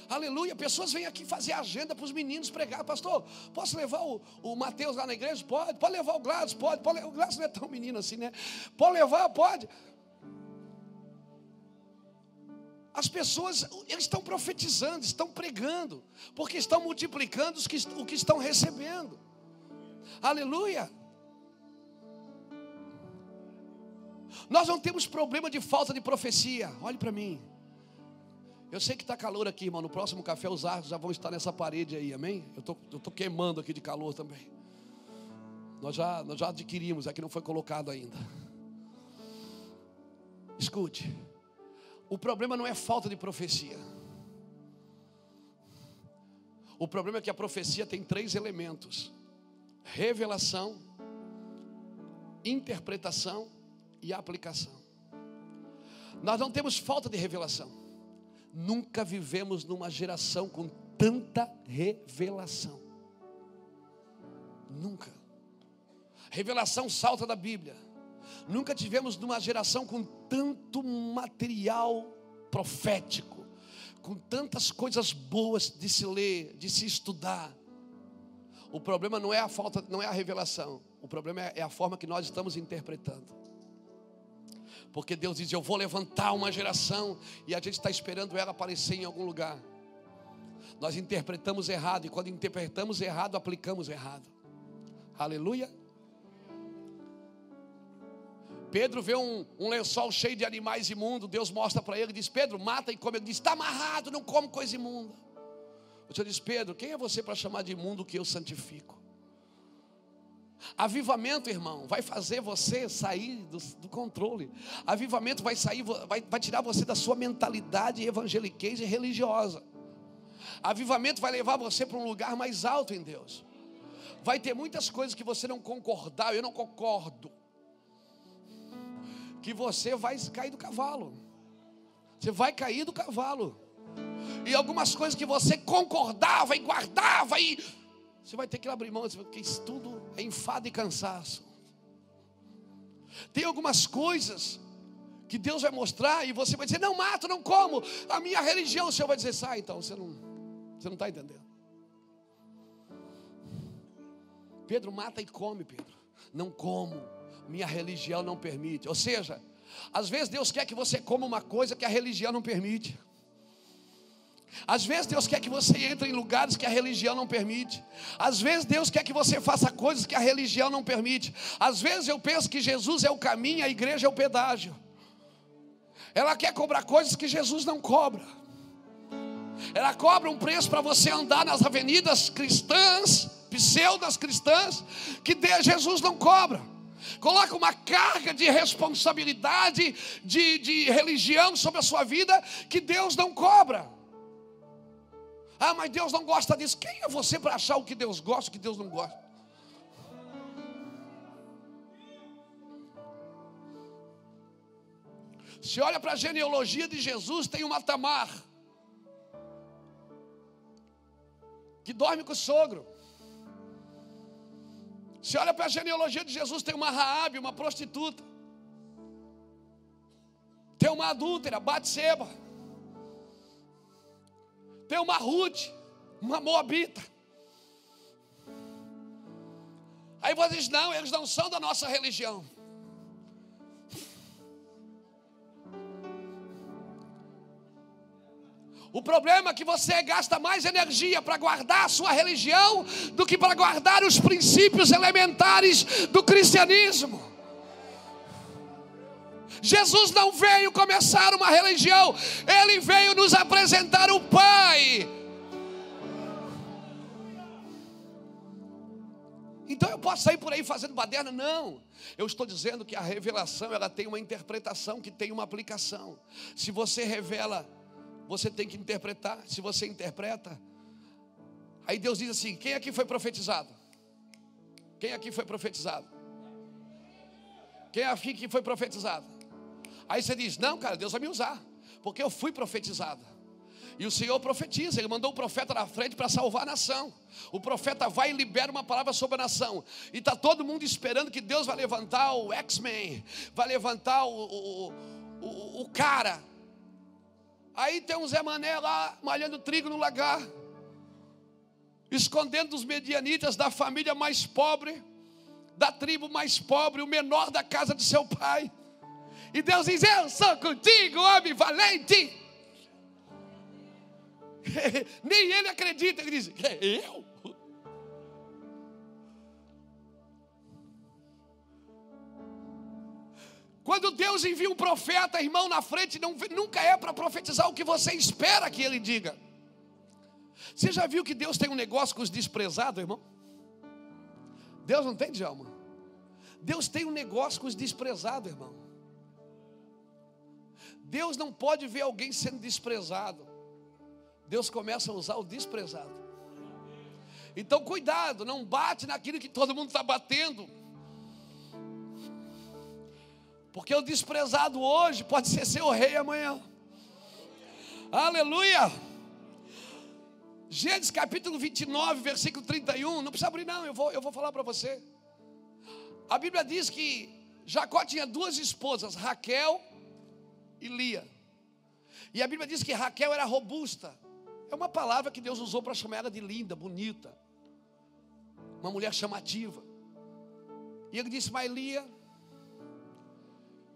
Aleluia. Pessoas vêm aqui fazer agenda para os meninos pregar. Pastor, posso levar o, o Mateus lá na igreja? Pode. Pode levar o Gladys? Pode. pode. O Gladys não é tão menino assim, né? Pode levar? Pode. As pessoas, eles estão profetizando, estão pregando, porque estão multiplicando que, o que estão recebendo. Aleluia. Nós não temos problema de falta de profecia. Olhe para mim. Eu sei que está calor aqui, irmão. No próximo café os arcos já vão estar nessa parede aí, amém? Eu tô, estou queimando aqui de calor também. Nós já, nós já adquirimos, aqui não foi colocado ainda. Escute. O problema não é falta de profecia. O problema é que a profecia tem três elementos: revelação, interpretação e aplicação. Nós não temos falta de revelação. Nunca vivemos numa geração com tanta revelação. Nunca. Revelação salta da Bíblia. Nunca tivemos numa geração com tanto material profético, com tantas coisas boas de se ler, de se estudar. O problema não é a falta, não é a revelação. O problema é, é a forma que nós estamos interpretando. Porque Deus diz: Eu vou levantar uma geração e a gente está esperando ela aparecer em algum lugar. Nós interpretamos errado e quando interpretamos errado, aplicamos errado. Aleluia. Pedro vê um, um, lençol cheio de animais imundos. Deus mostra para ele e diz: Pedro, mata e come. Ele diz: Está amarrado, não come coisa imunda. O Senhor diz: Pedro, quem é você para chamar de imundo que eu santifico? Avivamento, irmão, vai fazer você sair do, do controle. Avivamento vai sair, vai, vai tirar você da sua mentalidade evangeliquez e religiosa. Avivamento vai levar você para um lugar mais alto em Deus. Vai ter muitas coisas que você não concordar, eu não concordo. Que você vai cair do cavalo. Você vai cair do cavalo. E algumas coisas que você concordava e guardava e você vai ter que abrir mão, porque isso tudo é enfado e cansaço. Tem algumas coisas que Deus vai mostrar e você vai dizer: Não mato, não como. A minha religião, o Senhor vai dizer: Sai então, você não você não está entendendo. Pedro mata e come, Pedro. Não como, minha religião não permite. Ou seja, às vezes Deus quer que você coma uma coisa que a religião não permite. Às vezes Deus quer que você entre em lugares que a religião não permite. Às vezes Deus quer que você faça coisas que a religião não permite. Às vezes eu penso que Jesus é o caminho, a igreja é o pedágio. Ela quer cobrar coisas que Jesus não cobra. Ela cobra um preço para você andar nas avenidas cristãs, pseudas cristãs, que Jesus não cobra. Coloca uma carga de responsabilidade, de, de religião sobre a sua vida, que Deus não cobra. Ah, mas Deus não gosta disso. Quem é você para achar o que Deus gosta e o que Deus não gosta? Se olha para a genealogia de Jesus, tem uma Tamar que dorme com o sogro. Você olha para a genealogia de Jesus, tem uma Raabe, uma prostituta. Tem uma adúltera, Batseba. Tem uma Ruth, uma Moabita. Aí você diz: não, eles não são da nossa religião. O problema é que você gasta mais energia para guardar a sua religião do que para guardar os princípios elementares do cristianismo. Jesus não veio começar uma religião, ele veio nos apresentar o Pai. Então eu posso sair por aí fazendo baderna? Não. Eu estou dizendo que a revelação ela tem uma interpretação que tem uma aplicação. Se você revela você tem que interpretar. Se você interpreta, aí Deus diz assim: quem aqui foi profetizado? Quem aqui foi profetizado? Quem aqui que foi profetizado? Aí você diz: não, cara, Deus vai me usar, porque eu fui profetizado. E o Senhor profetiza, Ele mandou o profeta na frente para salvar a nação. O profeta vai e libera uma palavra sobre a nação. E está todo mundo esperando que Deus vai levantar o X-Men, vai levantar o, o, o, o cara Aí tem um Zé Mané lá, malhando trigo no lagar, escondendo os medianitas da família mais pobre, da tribo mais pobre, o menor da casa de seu pai. E Deus diz: Eu sou contigo, homem valente. Nem ele acredita, ele diz: É eu? Quando Deus envia um profeta, irmão, na frente, não, nunca é para profetizar o que você espera que ele diga. Você já viu que Deus tem um negócio com os desprezados, irmão? Deus não tem, Djalma? Deus tem um negócio com os desprezados, irmão. Deus não pode ver alguém sendo desprezado. Deus começa a usar o desprezado. Então, cuidado, não bate naquilo que todo mundo está batendo. Porque o desprezado hoje pode ser seu rei amanhã. Aleluia. Gênesis capítulo 29, versículo 31. Não precisa abrir, não, eu vou, eu vou falar para você. A Bíblia diz que Jacó tinha duas esposas, Raquel e Lia. E a Bíblia diz que Raquel era robusta. É uma palavra que Deus usou para chamar ela de linda, bonita. Uma mulher chamativa. E ele disse: Mas Lia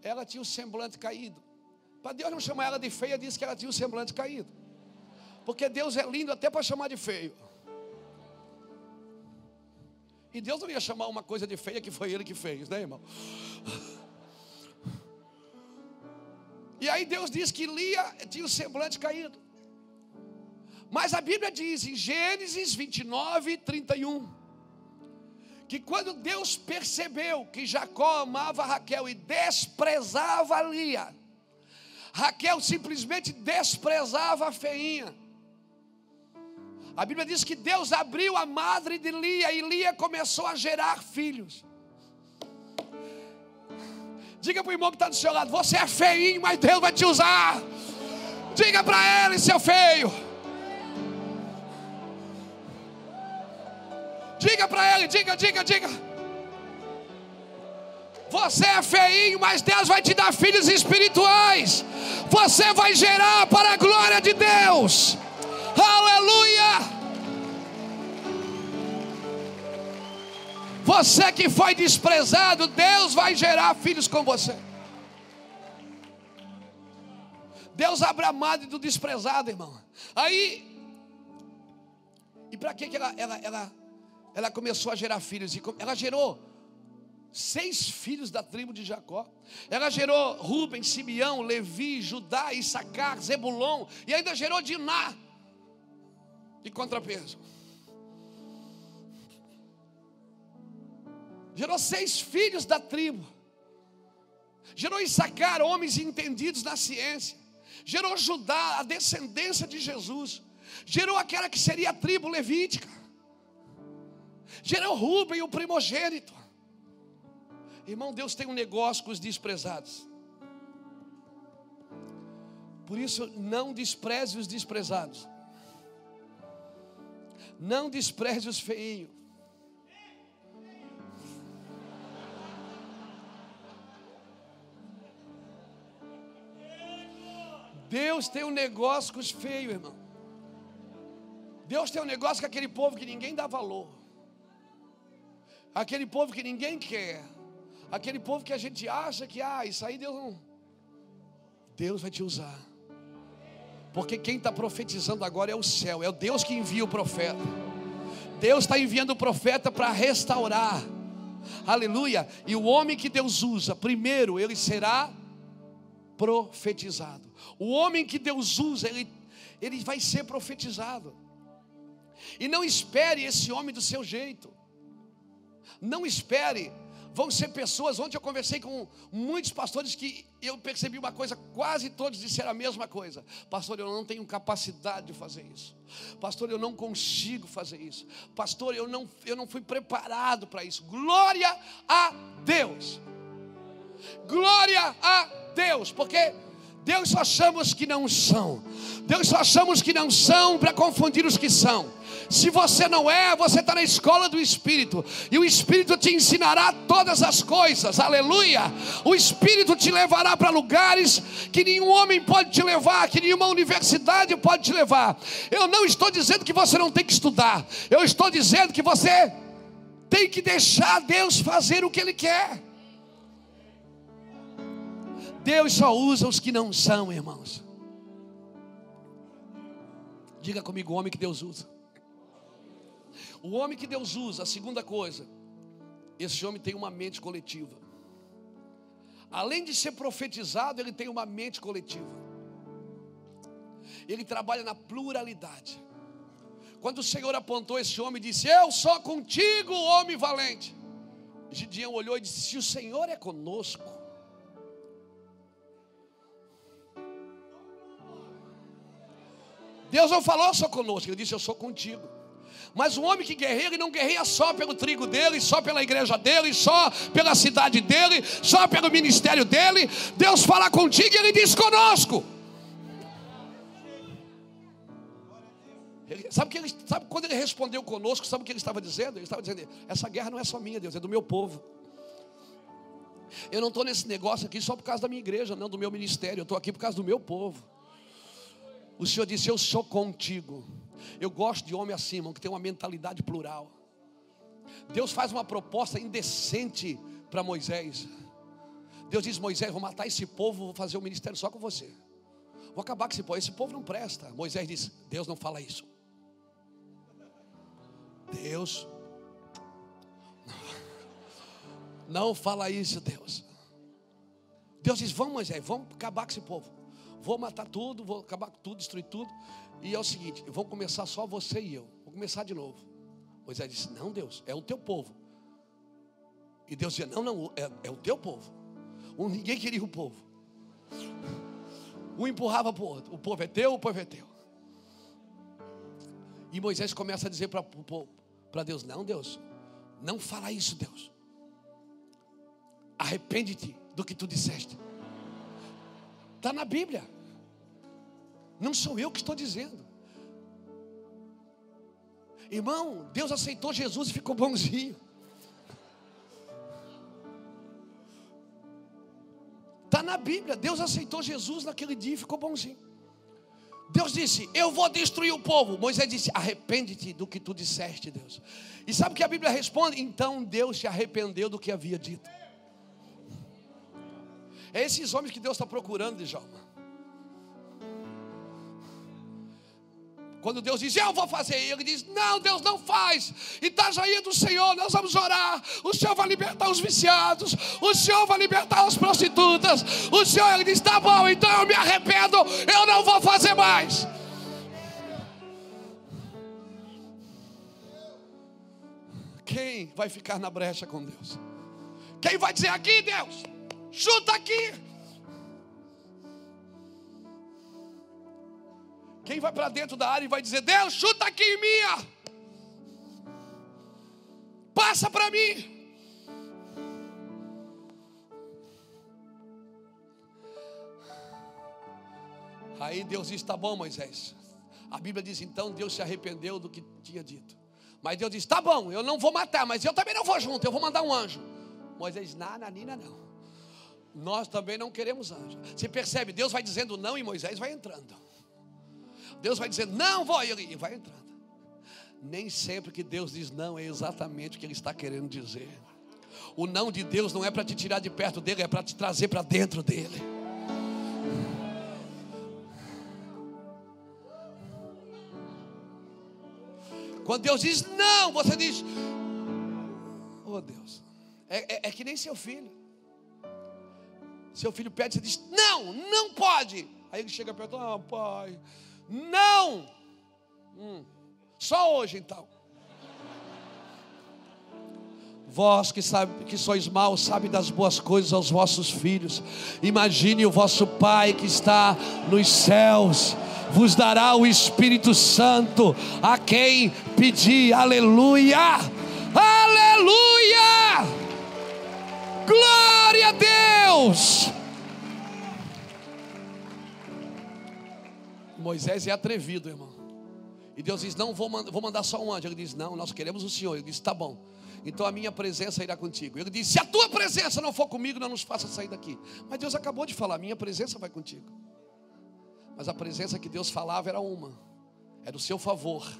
ela tinha o semblante caído. Para Deus não chamar ela de feia, disse que ela tinha o semblante caído. Porque Deus é lindo até para chamar de feio. E Deus não ia chamar uma coisa de feia que foi Ele que fez, né, irmão? E aí Deus diz que Lia tinha o semblante caído. Mas a Bíblia diz em Gênesis 29, 31 que quando Deus percebeu que Jacó amava Raquel e desprezava Lia, Raquel simplesmente desprezava a feinha. A Bíblia diz que Deus abriu a madre de Lia e Lia começou a gerar filhos. Diga para o irmão que está do seu lado: Você é feinho, mas Deus vai te usar. Diga para ele, seu feio. Diga para ele, diga, diga, diga. Você é feinho, mas Deus vai te dar filhos espirituais. Você vai gerar para a glória de Deus. Aleluia! Você que foi desprezado, Deus vai gerar filhos com você. Deus abre a madre do desprezado, irmão. Aí, e para que, que ela, ela, ela ela começou a gerar filhos. E ela gerou seis filhos da tribo de Jacó. Ela gerou Rubem, Simeão, Levi, Judá, Issacar, Zebulon. E ainda gerou Diná. De contrapeso. Gerou seis filhos da tribo. Gerou Issacar, homens entendidos na ciência. Gerou Judá, a descendência de Jesus. Gerou aquela que seria a tribo levítica Gerou Rubem, o primogênito. Irmão, Deus tem um negócio com os desprezados. Por isso, não despreze os desprezados. Não despreze os feios. Deus tem um negócio com os feios, irmão. Deus tem um negócio com aquele povo que ninguém dá valor. Aquele povo que ninguém quer. Aquele povo que a gente acha que, ah, isso aí Deus não. Deus vai te usar. Porque quem está profetizando agora é o céu, é o Deus que envia o profeta. Deus está enviando o profeta para restaurar. Aleluia. E o homem que Deus usa, primeiro ele será profetizado. O homem que Deus usa, ele, ele vai ser profetizado. E não espere esse homem do seu jeito. Não espere vão ser pessoas. Ontem eu conversei com muitos pastores que eu percebi uma coisa, quase todos disseram a mesma coisa. Pastor, eu não tenho capacidade de fazer isso. Pastor, eu não consigo fazer isso. Pastor, eu não, eu não fui preparado para isso. Glória a Deus. Glória a Deus, porque Deus só chama os que não são. Deus só chama os que não são para confundir os que são. Se você não é, você está na escola do Espírito, e o Espírito te ensinará todas as coisas, aleluia. O Espírito te levará para lugares que nenhum homem pode te levar, que nenhuma universidade pode te levar. Eu não estou dizendo que você não tem que estudar, eu estou dizendo que você tem que deixar Deus fazer o que Ele quer. Deus só usa os que não são, irmãos. Diga comigo, o homem que Deus usa. O homem que Deus usa, a segunda coisa, esse homem tem uma mente coletiva. Além de ser profetizado, ele tem uma mente coletiva. Ele trabalha na pluralidade. Quando o Senhor apontou esse homem e disse: Eu sou contigo, homem valente. Gideão olhou e disse: Se o Senhor é conosco, Deus não falou só conosco, Ele disse: Eu sou contigo. Mas o homem que guerreia, ele não guerreia só pelo trigo dele, só pela igreja dele, só pela cidade dele, só pelo ministério dele. Deus fala contigo e ele diz conosco. Ele, sabe, que ele, sabe quando ele respondeu conosco, sabe o que ele estava dizendo? Ele estava dizendo: essa guerra não é só minha, Deus, é do meu povo. Eu não estou nesse negócio aqui só por causa da minha igreja, não do meu ministério, eu estou aqui por causa do meu povo. O Senhor disse: Eu sou contigo. Eu gosto de homem assim, irmão, que tem uma mentalidade plural. Deus faz uma proposta indecente para Moisés. Deus diz: Moisés, vou matar esse povo, vou fazer o um ministério só com você. Vou acabar com esse povo. Esse povo não presta. Moisés diz: Deus não fala isso. Deus não fala isso, Deus. Deus diz: Vamos, Moisés, vamos acabar com esse povo. Vou matar tudo, vou acabar com tudo, destruir tudo. E é o seguinte: vão começar só você e eu. Vou começar de novo. Moisés disse: Não, Deus, é o teu povo. E Deus dizia: Não, não, é, é o teu povo. Ninguém queria o povo. Um empurrava para o outro: O povo é teu, o povo é teu. E Moisés começa a dizer para Deus: Não, Deus, não fala isso, Deus. Arrepende-te do que tu disseste. Está na Bíblia. Não sou eu que estou dizendo. Irmão, Deus aceitou Jesus e ficou bonzinho. Está na Bíblia. Deus aceitou Jesus naquele dia e ficou bonzinho. Deus disse: Eu vou destruir o povo. Moisés disse: Arrepende-te do que tu disseste, Deus. E sabe o que a Bíblia responde? Então Deus se arrependeu do que havia dito. É esses homens que Deus está procurando, Djalma. Quando Deus diz, eu vou fazer, ele diz, não, Deus não faz. Itajaí do Senhor, nós vamos orar. O Senhor vai libertar os viciados, o Senhor vai libertar as prostitutas. O Senhor, ele diz, tá bom, então eu me arrependo, eu não vou fazer mais. Quem vai ficar na brecha com Deus? Quem vai dizer aqui, Deus? Chuta aqui. Quem vai para dentro da área e vai dizer: Deus, chuta aqui em minha. Passa para mim. Aí Deus diz: Tá bom, Moisés. A Bíblia diz: Então Deus se arrependeu do que tinha dito. Mas Deus diz: Tá bom, eu não vou matar, mas eu também não vou junto, eu vou mandar um anjo. Moisés, nada, nina, não. Nós também não queremos anjo. Você percebe? Deus vai dizendo não e Moisés vai entrando. Deus vai dizendo não, vou e vai entrando. Nem sempre que Deus diz não é exatamente o que Ele está querendo dizer. O não de Deus não é para te tirar de perto dele, é para te trazer para dentro dele. Quando Deus diz não, você diz: Oh Deus, é, é, é que nem seu filho. Seu filho pede, você diz: Não, não pode. Aí ele chega perto: Ah, pai, não. Hum, só hoje então. Vós que, sabe, que sois maus, sabe das boas coisas aos vossos filhos. Imagine o vosso Pai que está nos céus, vos dará o Espírito Santo a quem pedir. Aleluia! Aleluia! Glória a Deus! Moisés é atrevido, irmão. E Deus diz: Não, vou mandar, vou mandar só um anjo. Ele diz: Não, nós queremos o Senhor. Ele diz: Tá bom então a minha presença irá contigo. Ele disse: Se a tua presença não for comigo, não nos faça sair daqui. Mas Deus acabou de falar: Minha presença vai contigo. Mas a presença que Deus falava era uma, era o seu favor.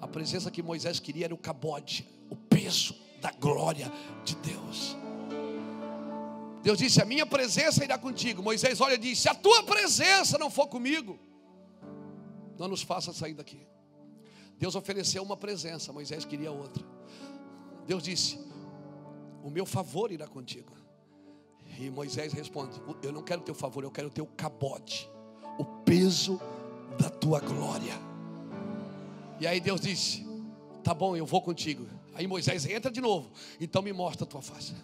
A presença que Moisés queria era o cabode, o peso da glória de Deus. Deus disse: A minha presença irá contigo. Moisés olha e disse: Se a tua presença não for comigo, não nos faça sair daqui. Deus ofereceu uma presença, Moisés queria outra. Deus disse: O meu favor irá contigo. E Moisés responde: Eu não quero teu favor, eu quero o teu cabote, o peso da tua glória. E aí Deus disse: Tá bom, eu vou contigo. Aí Moisés entra de novo, então me mostra a tua face.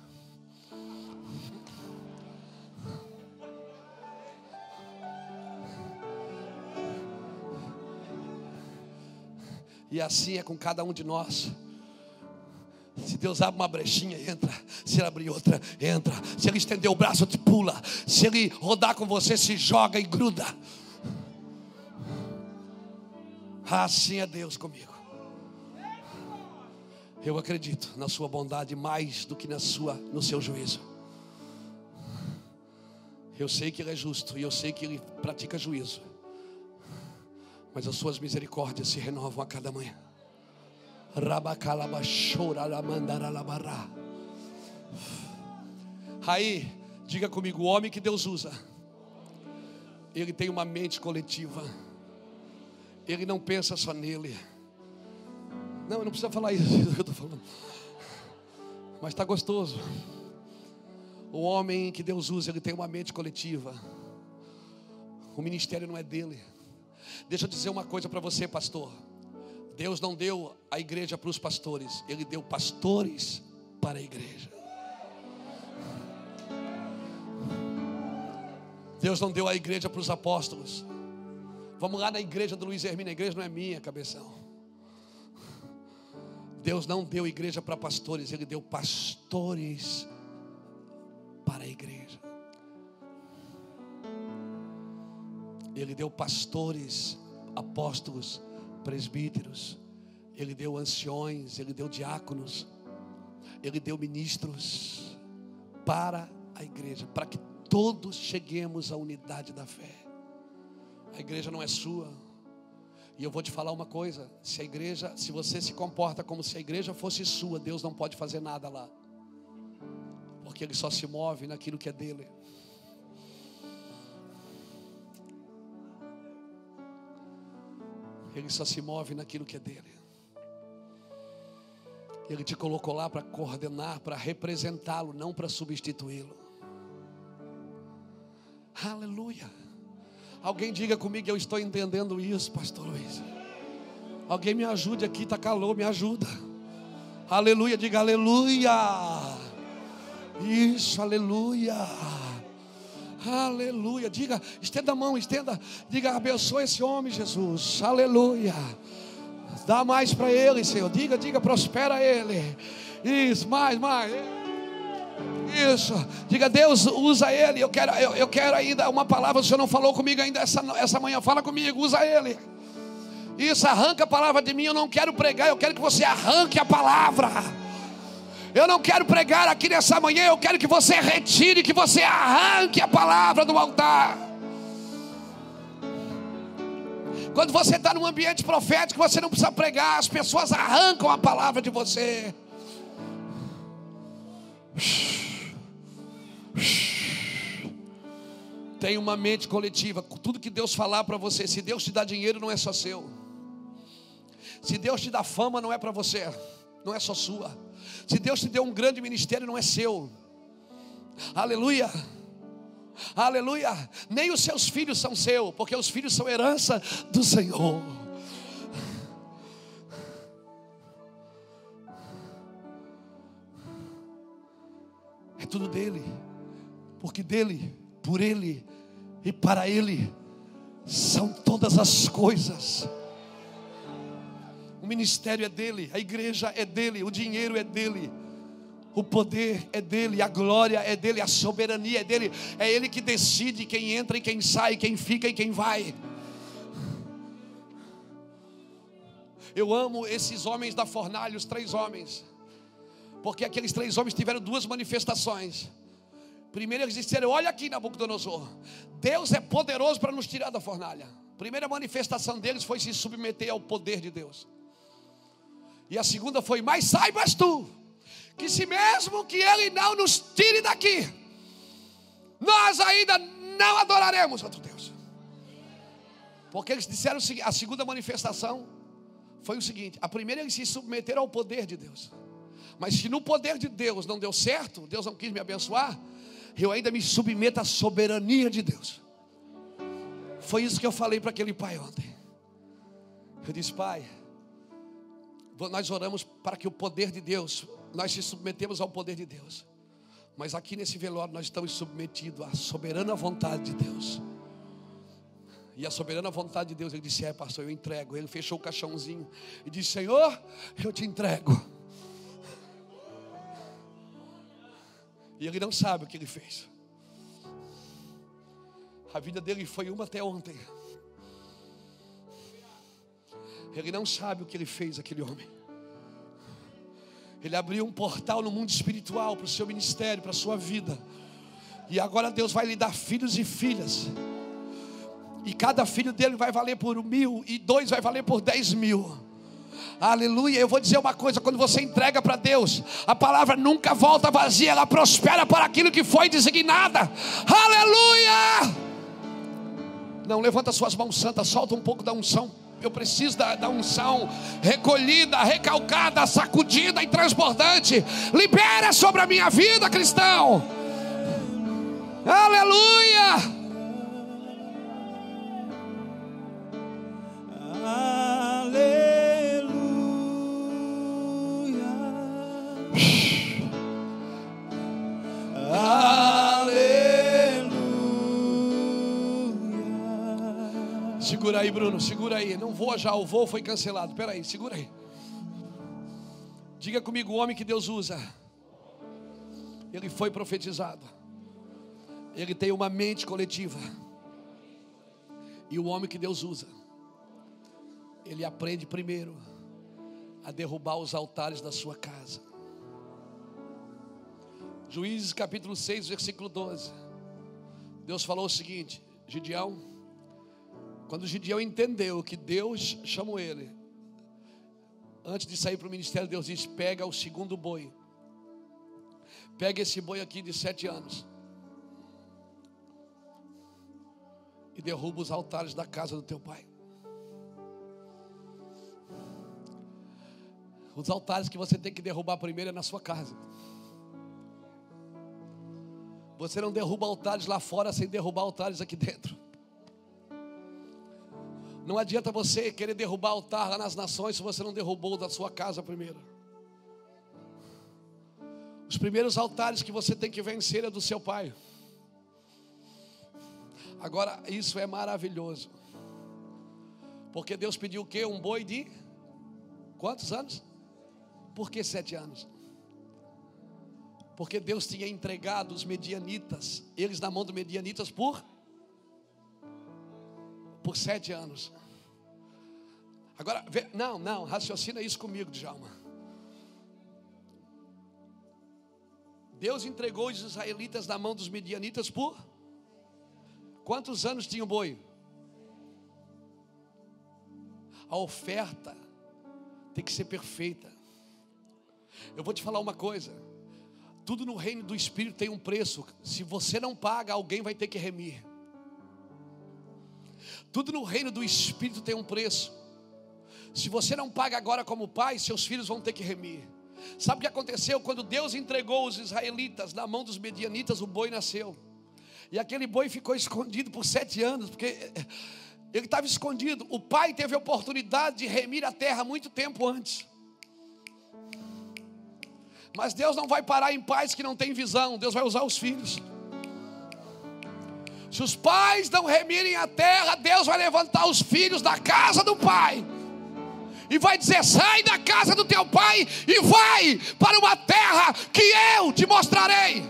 E assim é com cada um de nós. Se Deus abre uma brechinha, entra. Se ele abrir outra, entra. Se ele estender o braço, te pula. Se ele rodar com você, se joga e gruda. Assim é Deus comigo. Eu acredito na sua bondade mais do que na sua, no seu juízo. Eu sei que ele é justo e eu sei que ele pratica juízo. Mas as suas misericórdias se renovam a cada manhã. Aí, diga comigo, o homem que Deus usa, ele tem uma mente coletiva. Ele não pensa só nele. Não, não precisa falar isso que eu falando. Mas está gostoso. O homem que Deus usa, ele tem uma mente coletiva. O ministério não é dele. Deixa eu dizer uma coisa para você, pastor. Deus não deu a igreja para os pastores, Ele deu pastores para a igreja. Deus não deu a igreja para os apóstolos. Vamos lá na igreja do Luiz Hermínio, a igreja não é minha, cabeção. Deus não deu igreja para pastores, Ele deu pastores para a igreja. Ele deu pastores, apóstolos, presbíteros, ele deu anciões, ele deu diáconos, ele deu ministros para a igreja, para que todos cheguemos à unidade da fé. A igreja não é sua. E eu vou te falar uma coisa: se a igreja, se você se comporta como se a igreja fosse sua, Deus não pode fazer nada lá. Porque ele só se move naquilo que é dele. Ele só se move naquilo que é dele. Ele te colocou lá para coordenar, para representá-lo, não para substituí-lo. Aleluia. Alguém diga comigo, eu estou entendendo isso, Pastor Luiz. Alguém me ajude aqui, está calor, me ajuda. Aleluia, diga aleluia. Isso, aleluia. Aleluia. Diga, estenda a mão, estenda. Diga, abençoe esse homem, Jesus. Aleluia. Dá mais para ele, Senhor. Diga, diga, prospera ele. Isso, mais, mais. Isso. Diga, Deus usa ele. Eu quero, eu, eu quero ainda uma palavra. O Senhor não falou comigo ainda essa, essa manhã. Fala comigo, usa ele. Isso, arranca a palavra de mim. Eu não quero pregar, eu quero que você arranque a palavra. Eu não quero pregar aqui nessa manhã, eu quero que você retire, que você arranque a palavra do altar. Quando você está num ambiente profético, você não precisa pregar, as pessoas arrancam a palavra de você. Tem uma mente coletiva. Tudo que Deus falar para você, se Deus te dá dinheiro, não é só seu. Se Deus te dá fama, não é para você, não é só sua. Se Deus te deu um grande ministério, não é seu. Aleluia. Aleluia. Nem os seus filhos são seu, porque os filhos são herança do Senhor. É tudo dele. Porque dele, por ele e para ele são todas as coisas. O ministério é dele, a igreja é dele, o dinheiro é dele. O poder é dele, a glória é dele, a soberania é dele. É ele que decide quem entra e quem sai, quem fica e quem vai. Eu amo esses homens da fornalha, os três homens, porque aqueles três homens tiveram duas manifestações. Primeiro eles disseram: Olha aqui, Nabucodonosor, Deus é poderoso para nos tirar da fornalha. primeira manifestação deles foi se submeter ao poder de Deus. E a segunda foi: Mas saibas tu que se mesmo que Ele não nos tire daqui, nós ainda não adoraremos outro Deus. Porque eles disseram a segunda manifestação foi o seguinte: a primeira eles se submeteram ao poder de Deus. Mas se no poder de Deus não deu certo, Deus não quis me abençoar, eu ainda me submeto à soberania de Deus. Foi isso que eu falei para aquele pai ontem. Eu disse, pai, nós oramos para que o poder de Deus nós se submetemos ao poder de Deus. Mas aqui nesse velório nós estamos submetidos à soberana vontade de Deus. E a soberana vontade de Deus, ele disse: É, pastor, eu entrego. Ele fechou o caixãozinho e disse: Senhor, eu te entrego. E ele não sabe o que ele fez. A vida dele foi uma até ontem. Ele não sabe o que ele fez, aquele homem. Ele abriu um portal no mundo espiritual para o seu ministério, para a sua vida. E agora Deus vai lhe dar filhos e filhas. E cada filho dele vai valer por mil, e dois vai valer por dez mil. Aleluia. Eu vou dizer uma coisa: quando você entrega para Deus, a palavra nunca volta vazia, ela prospera para aquilo que foi designada. Aleluia. Não, levanta suas mãos santas, solta um pouco da unção eu preciso da, da unção recolhida, recalcada, sacudida e transbordante. Libera sobre a minha vida, cristão. Aleluia. Aí, Bruno, segura aí. Não vou já, o voo foi cancelado. Espera aí, segura aí. Diga comigo, o homem que Deus usa. Ele foi profetizado. Ele tem uma mente coletiva. E o homem que Deus usa, ele aprende primeiro a derrubar os altares da sua casa. Juízes capítulo 6, versículo 12. Deus falou o seguinte: Gideão quando Gideão entendeu que Deus chamou ele, antes de sair para o ministério, Deus disse: pega o segundo boi. Pega esse boi aqui de sete anos. E derruba os altares da casa do teu pai. Os altares que você tem que derrubar primeiro é na sua casa. Você não derruba altares lá fora sem derrubar altares aqui dentro. Não adianta você querer derrubar altar lá nas nações se você não derrubou da sua casa primeiro. Os primeiros altares que você tem que vencer é do seu pai. Agora, isso é maravilhoso. Porque Deus pediu o quê? Um boi de quantos anos? Por que sete anos? Porque Deus tinha entregado os medianitas, eles na mão dos medianitas por por sete anos. Agora, não, não, raciocina isso comigo, Djalma. Deus entregou os israelitas na mão dos medianitas por quantos anos tinha o boi? A oferta tem que ser perfeita. Eu vou te falar uma coisa. Tudo no reino do Espírito tem um preço. Se você não paga, alguém vai ter que remir. Tudo no reino do Espírito tem um preço. Se você não paga agora como pai, seus filhos vão ter que remir. Sabe o que aconteceu? Quando Deus entregou os israelitas na mão dos medianitas, o boi nasceu. E aquele boi ficou escondido por sete anos, porque ele estava escondido. O pai teve a oportunidade de remir a terra muito tempo antes. Mas Deus não vai parar em pais que não têm visão, Deus vai usar os filhos. Se os pais não remirem a terra, Deus vai levantar os filhos da casa do pai e vai dizer: sai da casa do teu pai e vai para uma terra que eu te mostrarei.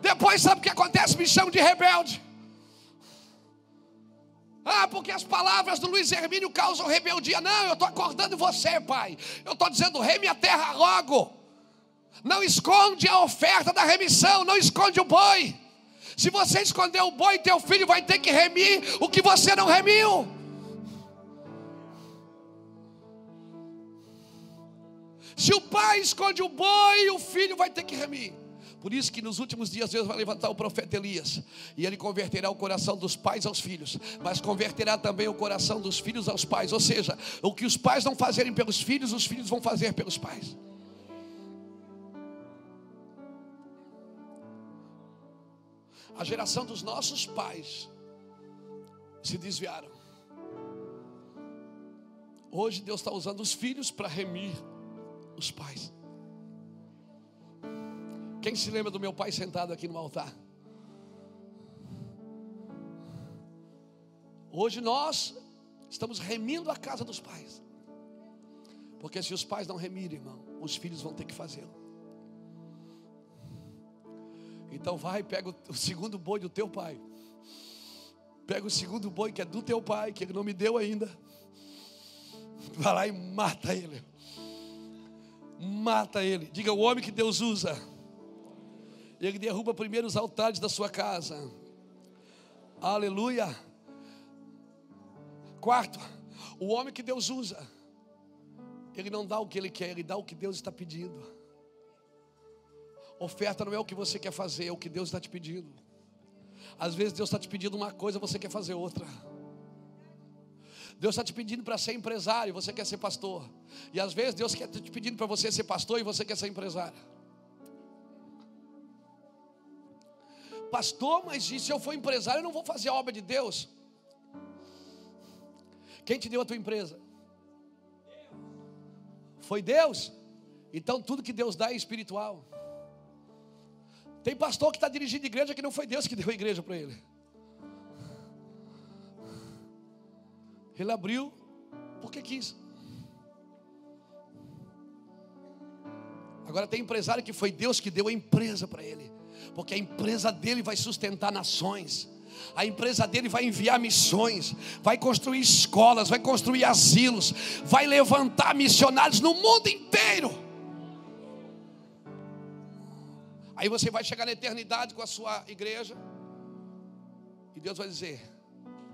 Depois sabe o que acontece? Me chama de rebelde. Ah, porque as palavras do Luiz Hermínio causam rebeldia. Não, eu estou acordando você, pai. Eu estou dizendo: reme a terra logo. Não esconde a oferta da remissão, não esconde o boi. Se você esconder o boi, teu filho vai ter que remir o que você não remiu. Se o pai esconde o boi, o filho vai ter que remir. Por isso que nos últimos dias Deus vai levantar o profeta Elias, e ele converterá o coração dos pais aos filhos, mas converterá também o coração dos filhos aos pais. Ou seja, o que os pais não fazerem pelos filhos, os filhos vão fazer pelos pais. A geração dos nossos pais se desviaram. Hoje Deus está usando os filhos para remir os pais. Quem se lembra do meu pai sentado aqui no altar? Hoje nós estamos remindo a casa dos pais. Porque se os pais não remirem, irmão, os filhos vão ter que fazê-lo. Então vai, pega o segundo boi do teu pai. Pega o segundo boi que é do teu pai, que ele não me deu ainda. Vai lá e mata ele mata ele. Diga o homem que Deus usa. Ele derruba primeiro os altares da sua casa. Aleluia. Quarto, o homem que Deus usa. Ele não dá o que ele quer, ele dá o que Deus está pedindo. Oferta não é o que você quer fazer, é o que Deus está te pedindo. Às vezes Deus está te pedindo uma coisa, você quer fazer outra. Deus está te pedindo para ser empresário, você quer ser pastor. E às vezes Deus está te pedindo para você ser pastor e você quer ser empresário. Pastor, mas se eu for empresário, eu não vou fazer a obra de Deus. Quem te deu a tua empresa? Foi Deus? Então tudo que Deus dá é espiritual. Tem pastor que está dirigindo igreja que não foi Deus que deu a igreja para ele. Ele abriu porque quis. Agora tem empresário que foi Deus que deu a empresa para ele, porque a empresa dele vai sustentar nações. A empresa dele vai enviar missões, vai construir escolas, vai construir asilos, vai levantar missionários no mundo inteiro. Aí você vai chegar na eternidade com a sua igreja, e Deus vai dizer: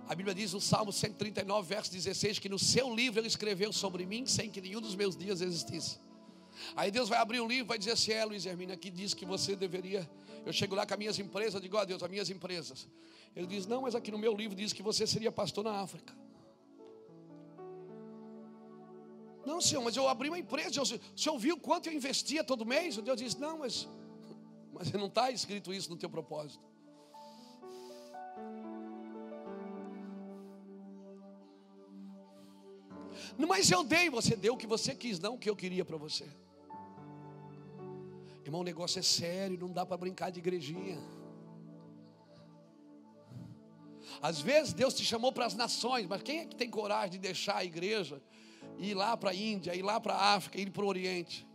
a Bíblia diz no Salmo 139, verso 16, que no seu livro ele escreveu sobre mim sem que nenhum dos meus dias existisse. Aí Deus vai abrir o livro e vai dizer assim: É, Luiz Hermínio, aqui diz que você deveria. Eu chego lá com as minhas empresas, digo, ó Deus, as minhas empresas. Ele diz: Não, mas aqui no meu livro diz que você seria pastor na África. Não, senhor, mas eu abri uma empresa. O senhor viu quanto eu investia todo mês? Deus diz: Não, mas, mas não está escrito isso no teu propósito. Mas eu dei, você deu o que você quis, não o que eu queria para você. Irmão, o negócio é sério, não dá para brincar de igrejinha. Às vezes Deus te chamou para as nações, mas quem é que tem coragem de deixar a igreja ir lá para a Índia, ir lá para a África, ir para o Oriente?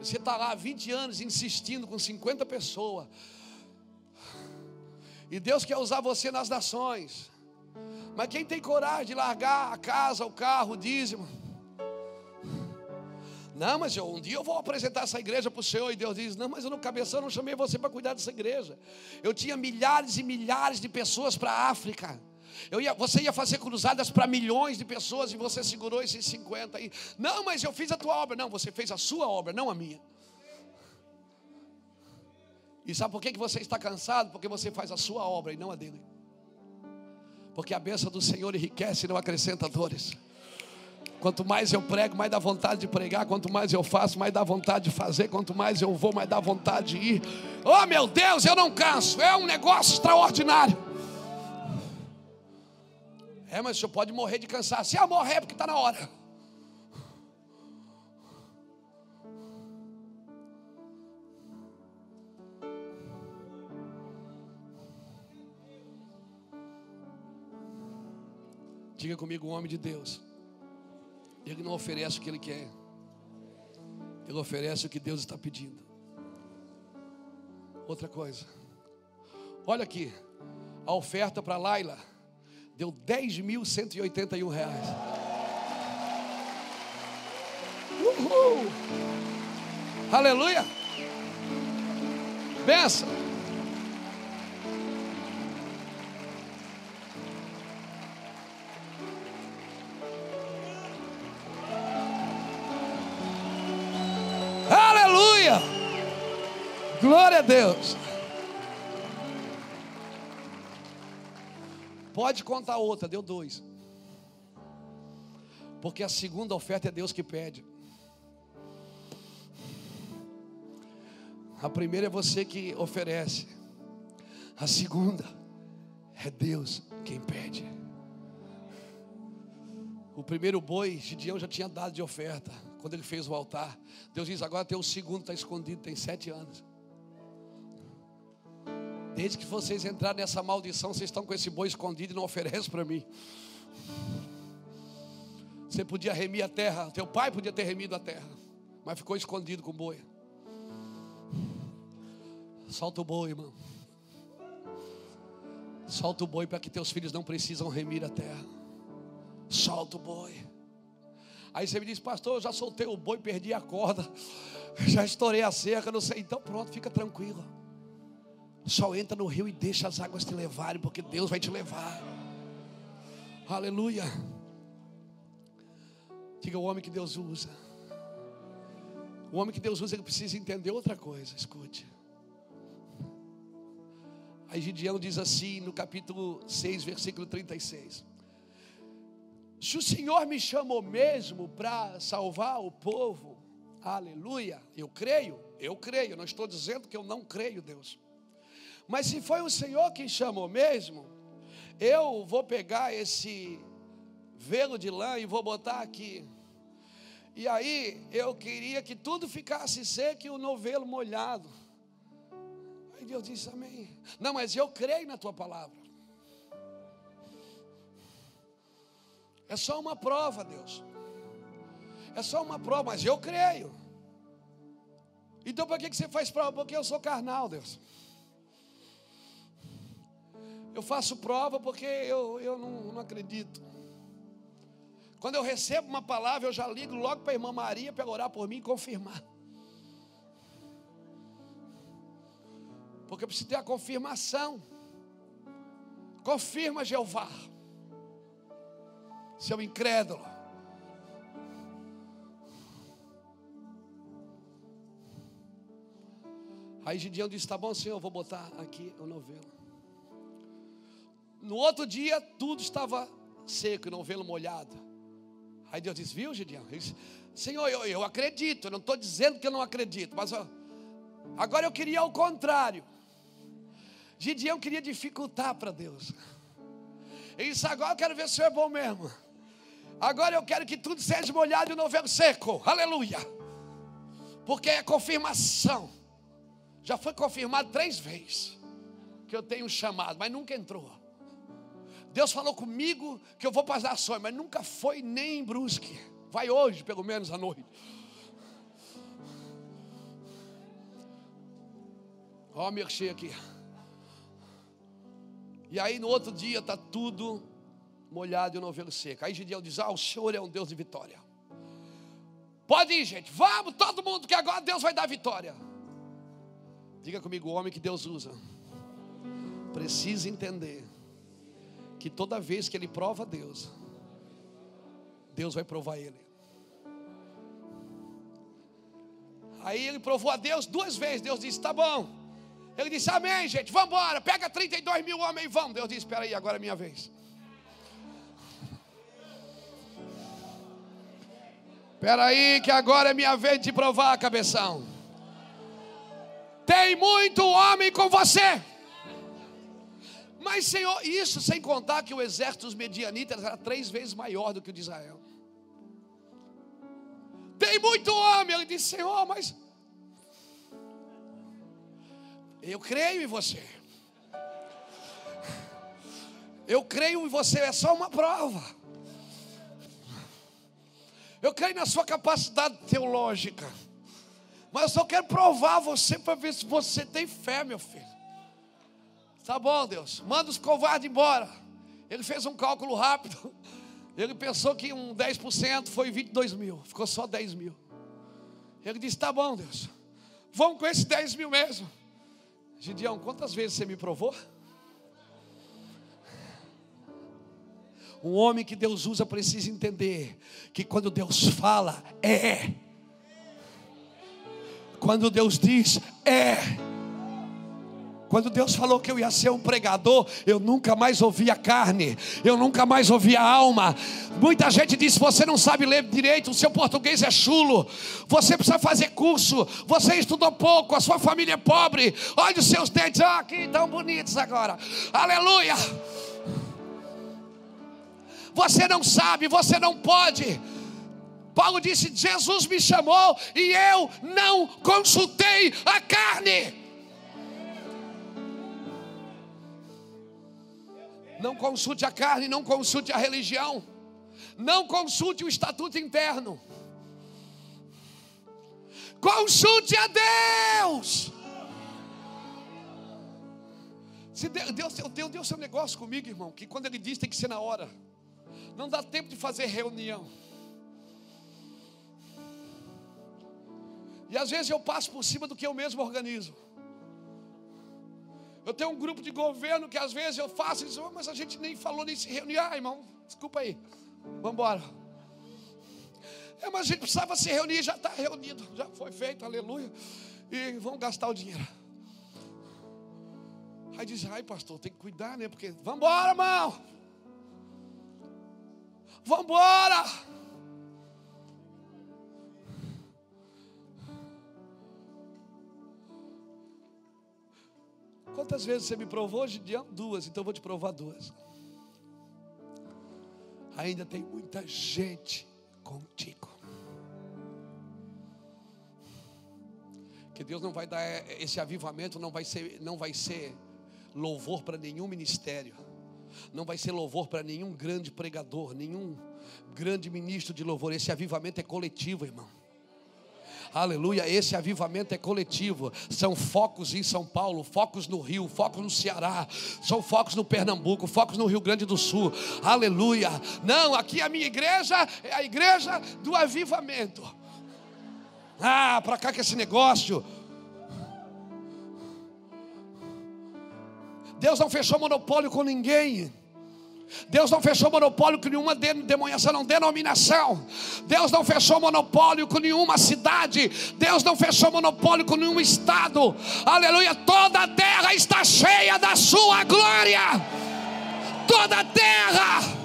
Você está lá há 20 anos insistindo com 50 pessoas. E Deus quer usar você nas nações. Mas quem tem coragem de largar a casa, o carro, o dízimo? Não, mas eu, um dia eu vou apresentar essa igreja para o Senhor. E Deus diz: Não, mas eu no cabeção não chamei você para cuidar dessa igreja. Eu tinha milhares e milhares de pessoas para a África. Eu ia, você ia fazer cruzadas para milhões de pessoas e você segurou esses 50 aí. Não, mas eu fiz a tua obra. Não, você fez a sua obra, não a minha. E sabe por que, você está cansado? Porque você faz a sua obra e não a dele. Porque a bênção do Senhor enriquece e não acrescenta dores. Quanto mais eu prego, mais dá vontade de pregar. Quanto mais eu faço, mais dá vontade de fazer. Quanto mais eu vou, mais dá vontade de ir. Oh meu Deus, eu não canso. É um negócio extraordinário. É, mas o senhor pode morrer de cansaço. Se eu morrer, é porque está na hora. Diga comigo, o homem de Deus. Ele não oferece o que ele quer. Ele oferece o que Deus está pedindo. Outra coisa. Olha aqui. A oferta para Laila deu 10.181 reais. Uhul! Aleluia! Benção! Aleluia! Glória a Deus! Pode contar outra, deu dois. Porque a segunda oferta é Deus que pede. A primeira é você que oferece. A segunda é Deus quem pede. O primeiro boi, Gideão já tinha dado de oferta. Quando ele fez o altar. Deus diz: agora tem o segundo, está escondido, tem sete anos. Desde que vocês entraram nessa maldição, vocês estão com esse boi escondido e não oferecem para mim. Você podia remir a terra, teu pai podia ter remido a terra, mas ficou escondido com o boi. Solta o boi, irmão. Solta o boi para que teus filhos não precisam remir a terra. Solta o boi. Aí você me diz, pastor, eu já soltei o boi, perdi a corda, já estourei a cerca, não sei. Então pronto, fica tranquilo. Só entra no rio e deixa as águas te levarem, porque Deus vai te levar. Aleluia. Diga o homem que Deus usa. O homem que Deus usa, ele precisa entender outra coisa. Escute. Aí Gideão diz assim no capítulo 6, versículo 36. Se o Senhor me chamou mesmo para salvar o povo, aleluia, eu creio, eu creio, não estou dizendo que eu não creio, Deus. Mas se foi o Senhor que chamou mesmo, eu vou pegar esse velo de lã e vou botar aqui. E aí eu queria que tudo ficasse seco e o novelo molhado. Aí Deus disse amém. Não, mas eu creio na tua palavra. É só uma prova, Deus. É só uma prova, mas eu creio. Então por que você faz prova? Porque eu sou carnal, Deus. Eu faço prova porque eu, eu não, não acredito. Quando eu recebo uma palavra, eu já ligo logo para a irmã Maria para orar por mim e confirmar. Porque eu preciso ter a confirmação. Confirma, Jeová. Seu incrédulo. Aí Gideão disse: Tá bom, senhor, eu vou botar aqui o novelo. No outro dia, tudo estava seco, não vê-lo molhado. Aí Deus disse: Viu, Gideão? Disse, Senhor, eu, eu acredito, eu não estou dizendo que eu não acredito, mas ó, agora eu queria o contrário. Gideão queria dificultar para Deus. Ele disse: Agora eu quero ver se o é bom mesmo. Agora eu quero que tudo seja molhado e o novelo seco. Aleluia. Porque é confirmação. Já foi confirmado três vezes que eu tenho um chamado, mas nunca entrou. Deus falou comigo que eu vou passar sonho, mas nunca foi nem em Brusque. Vai hoje, pelo menos à noite. Ó, me mexer aqui. E aí no outro dia está tudo molhado e o novelo seco. Aí Gideão diz: Ah, o Senhor é um Deus de vitória. Pode ir, gente. Vamos, todo mundo, que agora Deus vai dar vitória. Diga comigo, o homem que Deus usa precisa entender que toda vez que ele prova Deus, Deus vai provar ele. Aí ele provou a Deus duas vezes. Deus disse: Tá bom. Ele disse: Amém, gente, vamos embora. Pega 32 mil homens e vamos. Deus disse: Espera aí, agora é minha vez. Espera aí, que agora é minha vez de provar, cabeção. Tem muito homem com você. Mas, Senhor, isso sem contar que o exército dos medianitas era três vezes maior do que o de Israel. Tem muito homem. Ele disse: Senhor, mas eu creio em você. Eu creio em você, é só uma prova. Eu creio na sua capacidade teológica. Mas eu só quero provar você para ver se você tem fé, meu filho. Tá bom, Deus. Manda os covardes embora. Ele fez um cálculo rápido. Ele pensou que um 10% foi 22 mil. Ficou só 10 mil. Ele disse: Tá bom, Deus. Vamos com esses 10 mil mesmo. Gideão, quantas vezes você me provou? Um homem que Deus usa precisa entender que quando Deus fala, é. Quando Deus diz, é. Quando Deus falou que eu ia ser um pregador, eu nunca mais ouvi a carne, eu nunca mais ouvi a alma. Muita gente diz: você não sabe ler direito, o seu português é chulo, você precisa fazer curso, você estudou pouco, a sua família é pobre. Olha os seus dentes, ah, que tão bonitos agora, aleluia. Você não sabe, você não pode. Paulo disse: Jesus me chamou e eu não consultei a carne. Não consulte a carne, não consulte a religião, não consulte o estatuto interno. Consulte a Deus. Se Deus, Deus, Deus deu seu negócio comigo, irmão, que quando Ele diz tem que ser na hora. Não dá tempo de fazer reunião. E às vezes eu passo por cima do que eu mesmo organizo. Eu tenho um grupo de governo que às vezes eu faço diz, oh, mas a gente nem falou nem se reuniu. Ah, irmão, desculpa aí. Vamos embora. É, mas a gente precisava se reunir, já está reunido, já foi feito, aleluia. E vamos gastar o dinheiro. Aí diz, ai pastor, tem que cuidar, né? Porque, vamos embora, irmão. Vamos embora. Quantas vezes você me provou, Gideão? Duas, então eu vou te provar duas. Ainda tem muita gente contigo. Que Deus não vai dar esse avivamento, não vai ser, não vai ser louvor para nenhum ministério. Não vai ser louvor para nenhum grande pregador, nenhum grande ministro de louvor. Esse avivamento é coletivo, irmão. Aleluia, esse avivamento é coletivo. São focos em São Paulo, focos no Rio, focos no Ceará, são focos no Pernambuco, focos no Rio Grande do Sul. Aleluia. Não, aqui a minha igreja é a igreja do avivamento. Ah, para cá que esse negócio. Deus não fechou monopólio com ninguém. Deus não fechou monopólio com nenhuma denominação, denominação. Deus não fechou monopólio com nenhuma cidade. Deus não fechou monopólio com nenhum estado. Aleluia. Toda a terra está cheia da sua glória. Toda a terra.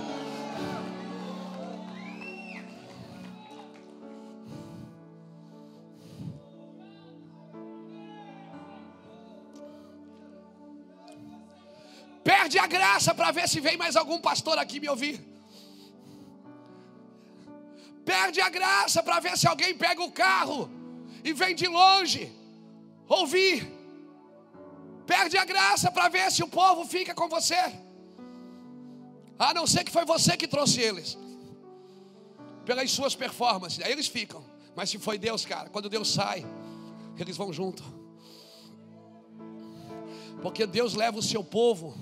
Perde a graça para ver se vem mais algum pastor aqui me ouvir. Perde a graça para ver se alguém pega o carro e vem de longe ouvir. Perde a graça para ver se o povo fica com você. A não ser que foi você que trouxe eles. Pelas suas performances. Aí eles ficam. Mas se foi Deus, cara, quando Deus sai, eles vão junto. Porque Deus leva o seu povo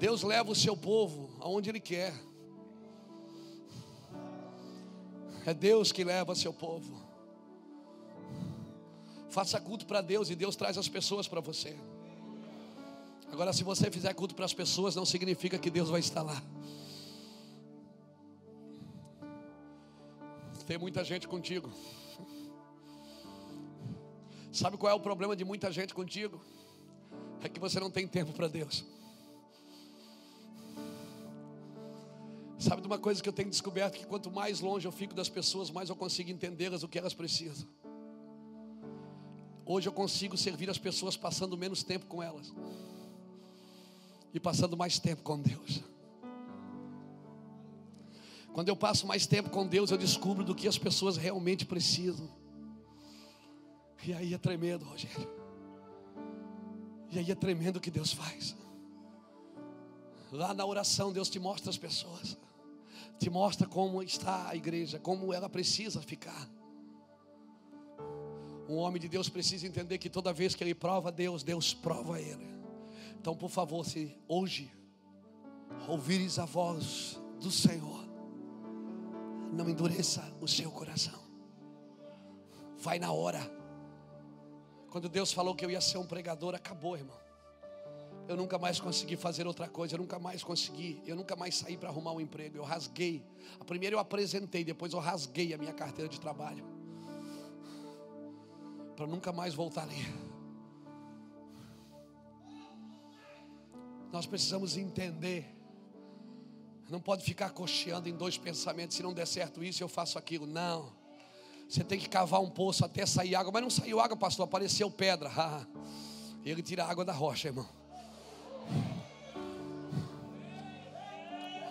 Deus leva o seu povo aonde Ele quer. É Deus que leva seu povo. Faça culto para Deus e Deus traz as pessoas para você. Agora, se você fizer culto para as pessoas, não significa que Deus vai estar lá. Tem muita gente contigo. Sabe qual é o problema de muita gente contigo? É que você não tem tempo para Deus. Sabe de uma coisa que eu tenho descoberto que quanto mais longe eu fico das pessoas, mais eu consigo entendê-las o que elas precisam. Hoje eu consigo servir as pessoas passando menos tempo com elas e passando mais tempo com Deus. Quando eu passo mais tempo com Deus, eu descubro do que as pessoas realmente precisam. E aí é tremendo, Rogério. E aí é tremendo o que Deus faz. Lá na oração, Deus te mostra as pessoas, te mostra como está a igreja, como ela precisa ficar. Um homem de Deus precisa entender que toda vez que ele prova Deus, Deus prova ele. Então, por favor, se hoje ouvires a voz do Senhor, não endureça o seu coração. Vai na hora. Quando Deus falou que eu ia ser um pregador, acabou, irmão. Eu nunca mais consegui fazer outra coisa, eu nunca mais consegui, eu nunca mais saí para arrumar um emprego. Eu rasguei. A primeira eu apresentei, depois eu rasguei a minha carteira de trabalho. Para nunca mais voltar ali. Nós precisamos entender não pode ficar cocheando em dois pensamentos. Se não der certo isso, eu faço aquilo. Não. Você tem que cavar um poço até sair água. Mas não saiu água, pastor. Apareceu pedra. Ele tira a água da rocha, irmão.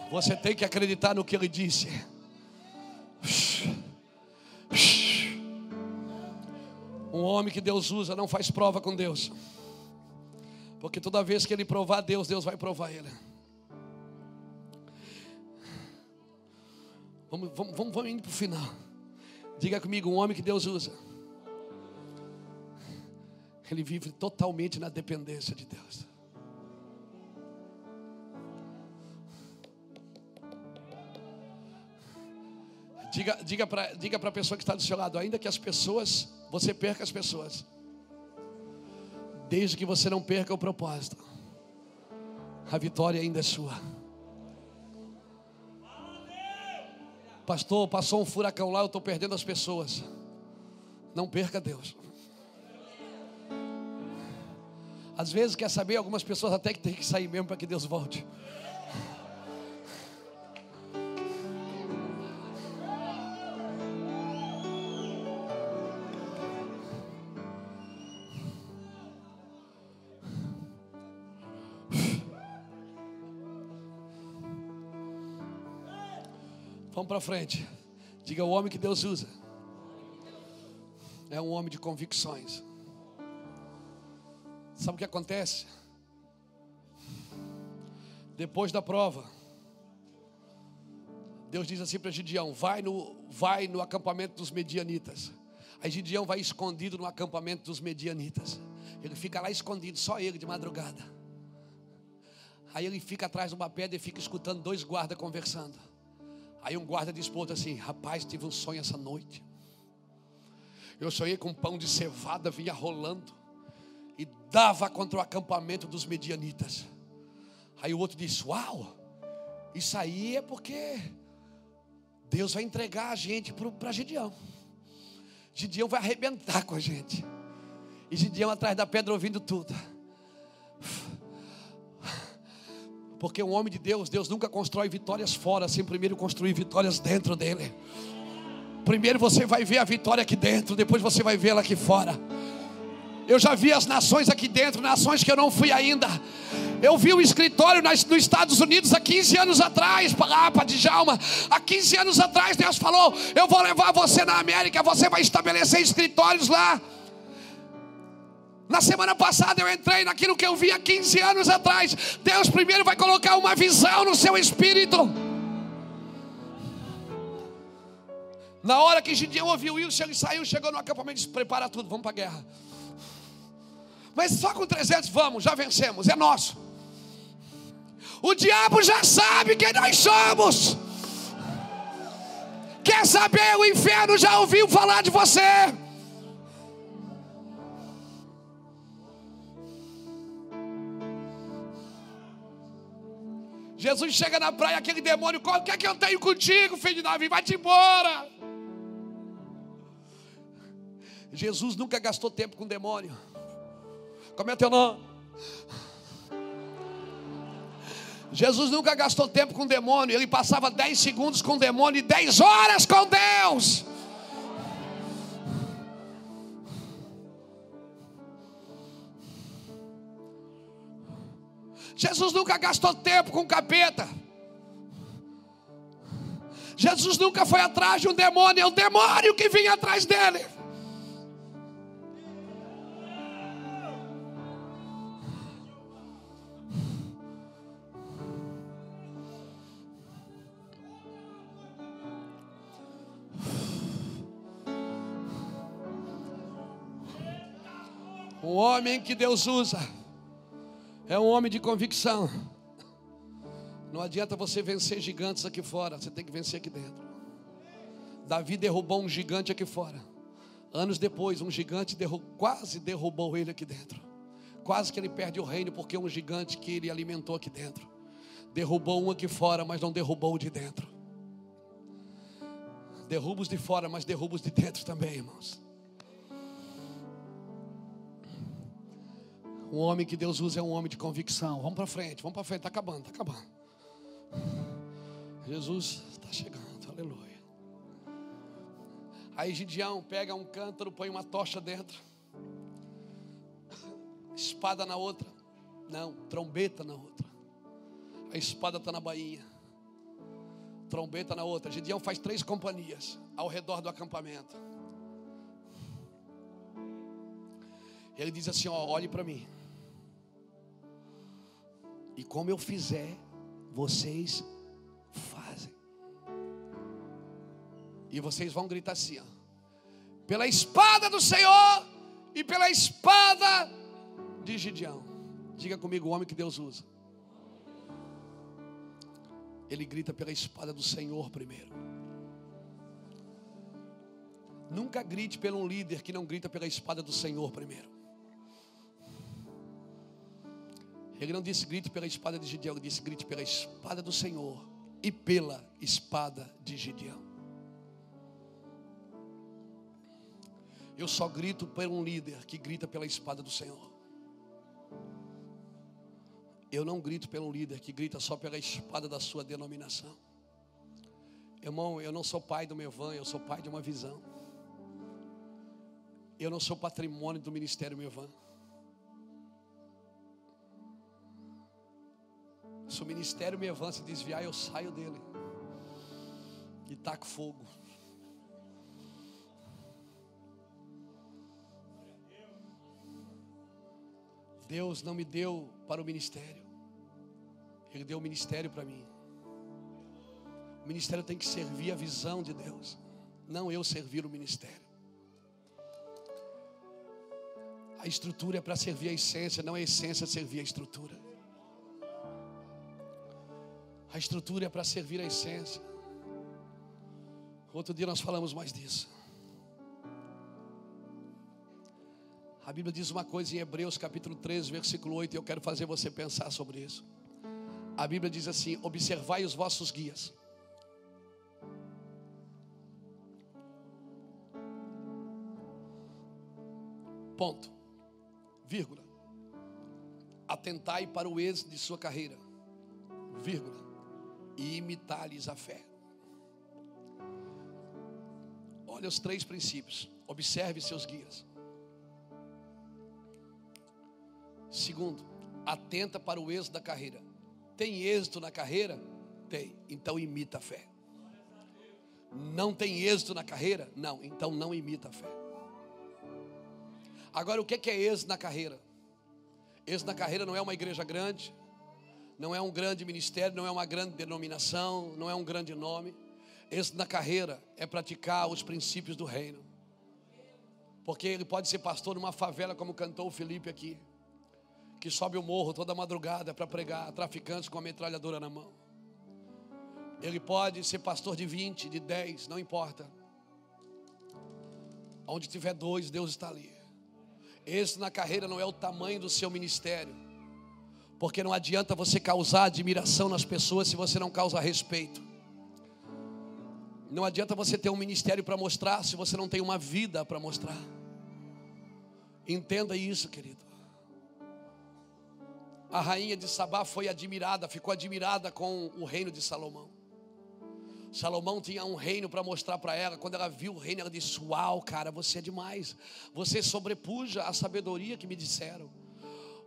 Você tem que acreditar no que ele disse. Um homem que Deus usa não faz prova com Deus. Porque toda vez que ele provar Deus, Deus vai provar ele. Vamos, vamos, vamos, vamos indo para o final. Diga comigo, um homem que Deus usa. Ele vive totalmente na dependência de Deus. Diga, diga para diga a pessoa que está do seu lado, ainda que as pessoas, você perca as pessoas, desde que você não perca o propósito, a vitória ainda é sua. Pastor, passou um furacão lá, eu estou perdendo as pessoas. Não perca Deus. Às vezes, quer saber, algumas pessoas até que tem que sair mesmo para que Deus volte. Para frente. Diga o homem que Deus usa. É um homem de convicções. Sabe o que acontece? Depois da prova, Deus diz assim para Gideão: vai no, vai no acampamento dos medianitas. Aí Gideão vai escondido no acampamento dos medianitas. Ele fica lá escondido, só ele de madrugada. Aí ele fica atrás de uma pedra e fica escutando dois guardas conversando. Aí um guarda para assim: Rapaz, tive um sonho essa noite. Eu sonhei com um pão de cevada, vinha rolando e dava contra o acampamento dos medianitas. Aí o outro disse: Uau, isso aí é porque Deus vai entregar a gente para Gideão. Gideão vai arrebentar com a gente. E Gideão atrás da pedra ouvindo tudo. Porque um homem de Deus, Deus nunca constrói vitórias fora, sem primeiro construir vitórias dentro dele. Primeiro você vai ver a vitória aqui dentro, depois você vai vê-la aqui fora. Eu já vi as nações aqui dentro, nações que eu não fui ainda. Eu vi o escritório nos Estados Unidos há 15 anos atrás, lá para Djalma. Há 15 anos atrás, Deus falou: Eu vou levar você na América, você vai estabelecer escritórios lá. Na semana passada eu entrei naquilo que eu vi há 15 anos atrás. Deus primeiro vai colocar uma visão no seu espírito. Na hora que Gideão ouviu isso, ele saiu, chegou no acampamento e disse: Prepara tudo, vamos para a guerra. Mas só com 300 vamos, já vencemos, é nosso. O diabo já sabe quem nós somos. Quer saber? O inferno já ouviu falar de você. Jesus chega na praia, aquele demônio, o que é que eu tenho contigo, filho de Davi? Vai-te embora. Jesus nunca gastou tempo com demônio. Como é teu nome? Jesus nunca gastou tempo com demônio, ele passava 10 segundos com demônio e 10 horas com Deus. Jesus nunca gastou tempo com capeta. Jesus nunca foi atrás de um demônio, é o demônio que vinha atrás dele. O homem que Deus usa é um homem de convicção. Não adianta você vencer gigantes aqui fora, você tem que vencer aqui dentro. Davi derrubou um gigante aqui fora. Anos depois, um gigante quase derrubou ele aqui dentro. Quase que ele perde o reino porque um gigante que ele alimentou aqui dentro. Derrubou um aqui fora, mas não derrubou o de dentro. Derruba os de fora, mas derruba os de dentro também, irmãos. Um homem que Deus usa é um homem de convicção. Vamos para frente, vamos para frente. Está acabando, está acabando. Jesus está chegando, aleluia. Aí Gideão pega um cântaro, põe uma tocha dentro, espada na outra, não, trombeta na outra. A espada está na bainha, trombeta na outra. Gideão faz três companhias ao redor do acampamento. Ele diz assim: ó, olhe para mim. E como eu fizer, vocês fazem. E vocês vão gritar assim: ó, pela espada do Senhor e pela espada de Gideão. Diga comigo, o homem que Deus usa. Ele grita pela espada do Senhor primeiro. Nunca grite pelo um líder que não grita pela espada do Senhor primeiro. Ele não disse grite pela espada de Gideão, ele disse grite pela espada do Senhor e pela espada de Gideão. Eu só grito por um líder que grita pela espada do Senhor. Eu não grito pelo líder que grita só pela espada da sua denominação. Irmão, eu não sou pai do meu van, eu sou pai de uma visão. Eu não sou patrimônio do ministério meu van. Se o ministério me avança e desviar, eu saio dele e taco fogo. Deus não me deu para o ministério, Ele deu o ministério para mim. O ministério tem que servir a visão de Deus, não eu servir o ministério. A estrutura é para servir a essência, não a essência servir a estrutura. A estrutura é para servir a essência. Outro dia nós falamos mais disso. A Bíblia diz uma coisa em Hebreus capítulo 13, versículo 8, e eu quero fazer você pensar sobre isso. A Bíblia diz assim: Observai os vossos guias. Ponto. Vírgula. Atentai para o êxito de sua carreira. Vírgula e imitar-lhes a fé. Olha os três princípios. Observe seus guias. Segundo, atenta para o êxito da carreira. Tem êxito na carreira? Tem. Então imita a fé. Não tem êxito na carreira? Não. Então não imita a fé. Agora, o que é êxito na carreira? Êxito na carreira não é uma igreja grande, não é um grande ministério, não é uma grande denominação, não é um grande nome. Esse na carreira é praticar os princípios do reino. Porque ele pode ser pastor numa favela, como cantou o Felipe aqui, que sobe o morro toda madrugada para pregar traficantes com a metralhadora na mão. Ele pode ser pastor de 20, de 10, não importa. Onde tiver dois, Deus está ali. Esse na carreira não é o tamanho do seu ministério. Porque não adianta você causar admiração nas pessoas se você não causa respeito. Não adianta você ter um ministério para mostrar se você não tem uma vida para mostrar. Entenda isso, querido. A rainha de Sabá foi admirada, ficou admirada com o reino de Salomão. Salomão tinha um reino para mostrar para ela. Quando ela viu o reino, ela disse: Uau, cara, você é demais. Você sobrepuja a sabedoria que me disseram.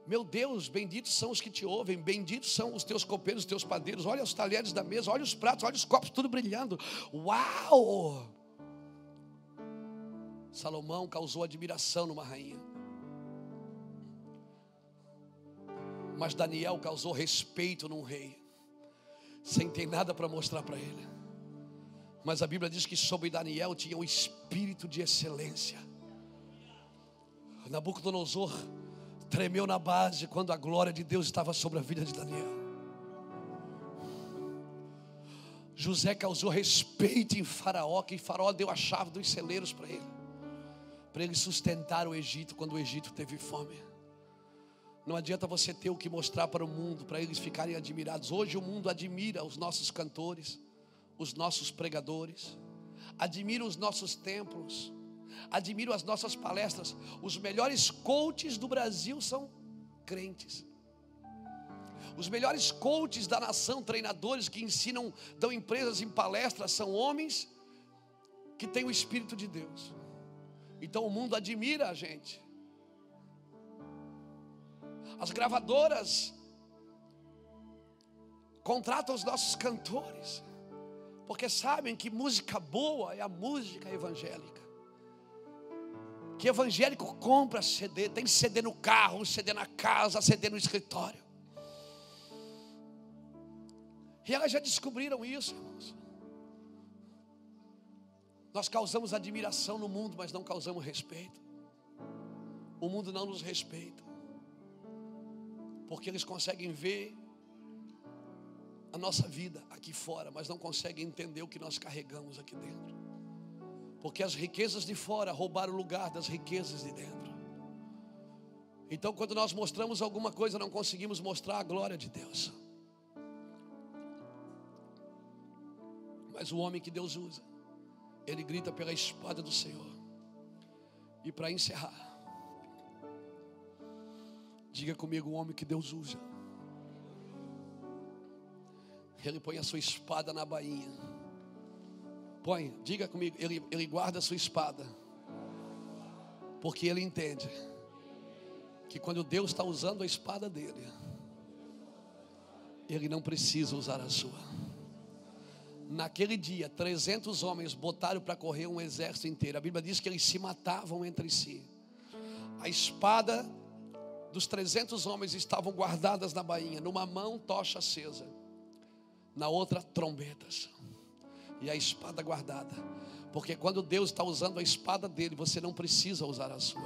Meu Deus, benditos são os que te ouvem, benditos são os teus copeiros, os teus padeiros. Olha os talheres da mesa, olha os pratos, olha os copos, tudo brilhando. Uau! Salomão causou admiração numa rainha. Mas Daniel causou respeito num rei, sem ter nada para mostrar para ele. Mas a Bíblia diz que sobre Daniel tinha um espírito de excelência. Nabucodonosor tremeu na base quando a glória de Deus estava sobre a vida de Daniel. José causou respeito em Faraó, que Faraó deu a chave dos celeiros para ele, para ele sustentar o Egito quando o Egito teve fome. Não adianta você ter o que mostrar para o mundo, para eles ficarem admirados. Hoje o mundo admira os nossos cantores os nossos pregadores, admiro os nossos templos, admiro as nossas palestras. Os melhores coaches do Brasil são crentes. Os melhores coaches da nação, treinadores que ensinam, dão empresas em palestras, são homens que têm o Espírito de Deus. Então o mundo admira a gente. As gravadoras contratam os nossos cantores porque sabem que música boa é a música evangélica. Que evangélico compra CD, tem CD no carro, CD na casa, CD no escritório. E elas já descobriram isso, irmãos. Nós causamos admiração no mundo, mas não causamos respeito. O mundo não nos respeita. Porque eles conseguem ver a nossa vida aqui fora, mas não conseguem entender o que nós carregamos aqui dentro. Porque as riquezas de fora roubaram o lugar das riquezas de dentro. Então, quando nós mostramos alguma coisa, não conseguimos mostrar a glória de Deus. Mas o homem que Deus usa, ele grita pela espada do Senhor. E para encerrar, diga comigo: o homem que Deus usa ele põe a sua espada na bainha. Põe, diga comigo, ele, ele guarda a sua espada. Porque ele entende que quando Deus está usando a espada dele, ele não precisa usar a sua. Naquele dia, 300 homens botaram para correr um exército inteiro. A Bíblia diz que eles se matavam entre si. A espada dos 300 homens estavam guardadas na bainha, numa mão tocha acesa na outra trombetas e a espada guardada. Porque quando Deus está usando a espada dele, você não precisa usar a sua.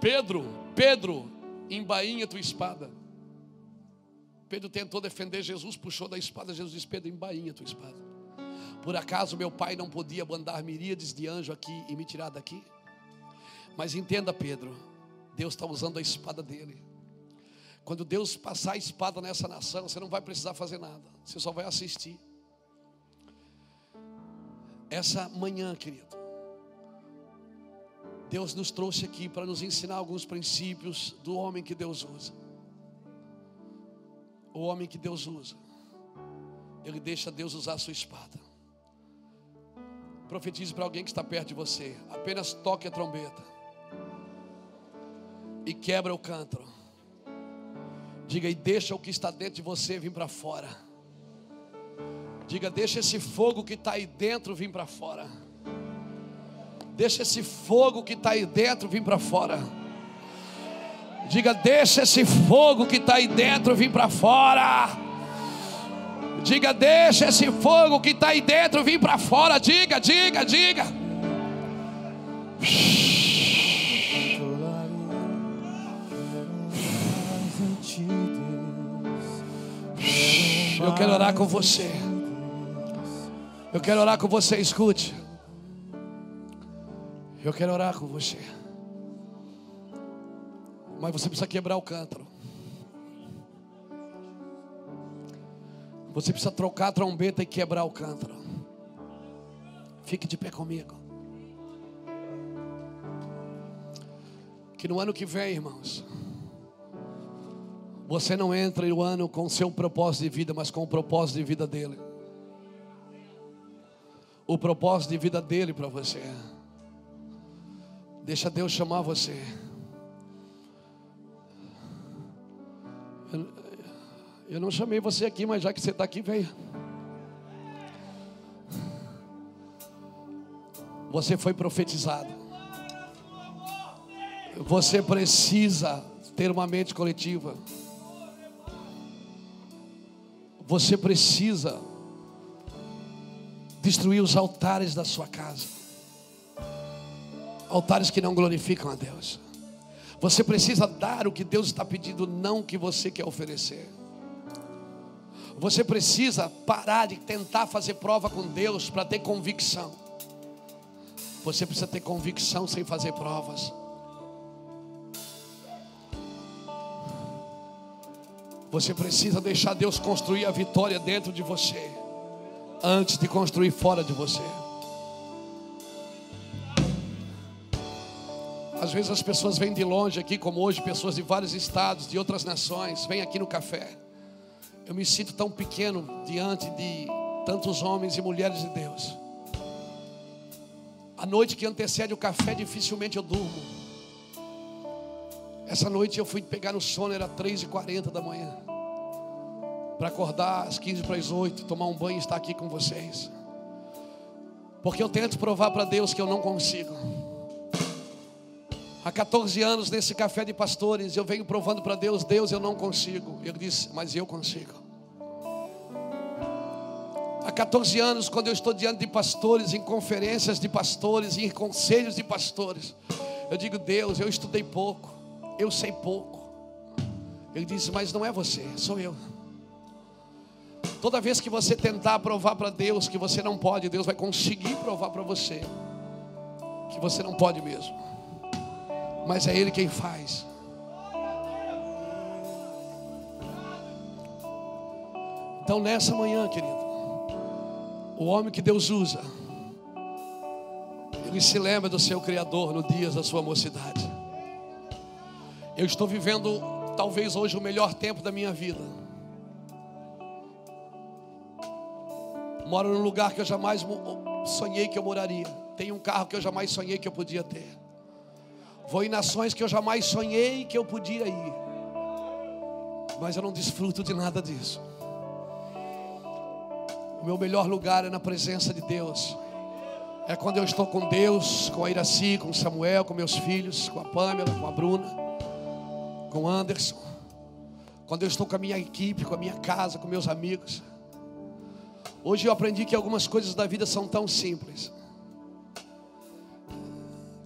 Pedro, Pedro, embainha tua espada. Pedro tentou defender Jesus, puxou da espada. Jesus disse: Pedro, embainha tua espada. Por acaso meu pai não podia mandar miríades de anjo aqui e me tirar daqui? Mas entenda, Pedro, Deus está usando a espada dele. Quando Deus passar a espada nessa nação, você não vai precisar fazer nada, você só vai assistir. Essa manhã, querido, Deus nos trouxe aqui para nos ensinar alguns princípios do homem que Deus usa. O homem que Deus usa, ele deixa Deus usar a sua espada. Profetize para alguém que está perto de você, apenas toque a trombeta e quebra o cântaro. Diga e deixa o que está dentro de você vir para fora. Diga, deixa esse fogo que está aí dentro vir para fora. Deixa esse fogo que está aí dentro vir para fora. Diga, deixa esse fogo que está aí dentro vir para fora. Diga, deixa esse fogo que está aí dentro vir para fora. Diga, diga, diga. Eu quero orar com você. Eu quero orar com você, escute. Eu quero orar com você. Mas você precisa quebrar o cântaro. Você precisa trocar a trombeta e quebrar o cântaro. Fique de pé comigo. Que no ano que vem, irmãos, você não entra no ano com seu propósito de vida, mas com o propósito de vida dele. O propósito de vida dele para você. Deixa Deus chamar você. Eu, não chamei você aqui, mas já que você está aqui, venha. Você foi profetizado. Você precisa ter uma mente coletiva. Você precisa destruir os altares da sua casa. Altares que não glorificam a Deus. Você precisa dar o que Deus está pedindo, não o que você quer oferecer. Você precisa parar de tentar fazer prova com Deus para ter convicção. Você precisa ter convicção sem fazer provas. Você precisa deixar Deus construir a vitória dentro de você, antes de construir fora de você. Às vezes as pessoas vêm de longe aqui, como hoje, pessoas de vários estados, de outras nações, vêm aqui no café. Eu me sinto tão pequeno diante de tantos homens e mulheres de Deus. A noite que antecede o café, dificilmente eu durmo. Essa noite eu fui pegar no sono, era 3h40 da manhã. Para acordar às 15 para as 8, tomar um banho e estar aqui com vocês. Porque eu tento provar para Deus que eu não consigo. Há 14 anos nesse café de pastores, eu venho provando para Deus: Deus, eu não consigo. Ele disse, mas eu consigo. Há 14 anos, quando eu estou diante de pastores, em conferências de pastores, em conselhos de pastores, eu digo: Deus, eu estudei pouco, eu sei pouco. Ele disse, mas não é você, sou eu. Toda vez que você tentar provar para Deus que você não pode, Deus vai conseguir provar para você que você não pode mesmo. Mas é Ele quem faz. Então nessa manhã, querido, o homem que Deus usa, ele se lembra do seu Criador no dias da sua mocidade. Eu estou vivendo talvez hoje o melhor tempo da minha vida. Moro num lugar que eu jamais sonhei que eu moraria. Tenho um carro que eu jamais sonhei que eu podia ter. Vou em nações que eu jamais sonhei que eu podia ir. Mas eu não desfruto de nada disso. O meu melhor lugar é na presença de Deus. É quando eu estou com Deus, com a Iraci, com Samuel, com meus filhos, com a Pamela, com a Bruna, com o Anderson. Quando eu estou com a minha equipe, com a minha casa, com meus amigos. Hoje eu aprendi que algumas coisas da vida são tão simples.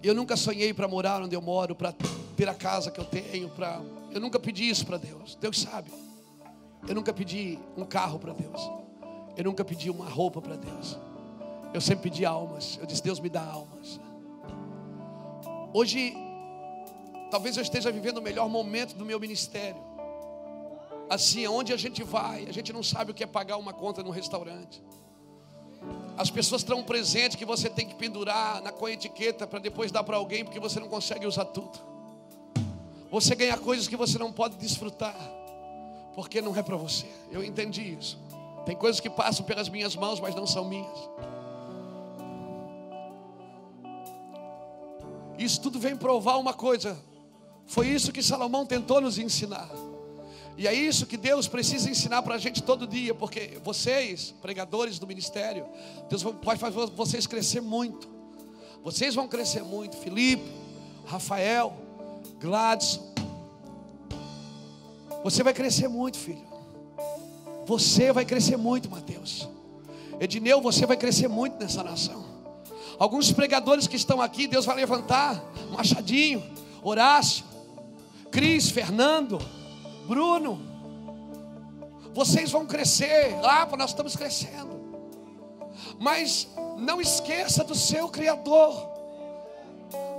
Eu nunca sonhei para morar onde eu moro, para ter a casa que eu tenho, para eu nunca pedi isso para Deus. Deus sabe. Eu nunca pedi um carro para Deus. Eu nunca pedi uma roupa para Deus. Eu sempre pedi almas. Eu disse: Deus me dá almas. Hoje, talvez eu esteja vivendo o melhor momento do meu ministério. Assim, aonde a gente vai, a gente não sabe o que é pagar uma conta no restaurante. As pessoas terão um presente que você tem que pendurar na etiqueta para depois dar para alguém, porque você não consegue usar tudo. Você ganha coisas que você não pode desfrutar, porque não é para você. Eu entendi isso. Tem coisas que passam pelas minhas mãos, mas não são minhas. Isso tudo vem provar uma coisa. Foi isso que Salomão tentou nos ensinar. E é isso que Deus precisa ensinar para a gente todo dia, porque vocês, pregadores do ministério, Deus vai fazer vocês crescer muito. Vocês vão crescer muito. Felipe, Rafael, Gladson. Você vai crescer muito, filho. Você vai crescer muito, Mateus. Edneu, você vai crescer muito nessa nação. Alguns pregadores que estão aqui, Deus vai levantar. Machadinho, Horácio, Cris, Fernando. Bruno, vocês vão crescer. Lá, nós estamos crescendo. Mas não esqueça do seu Criador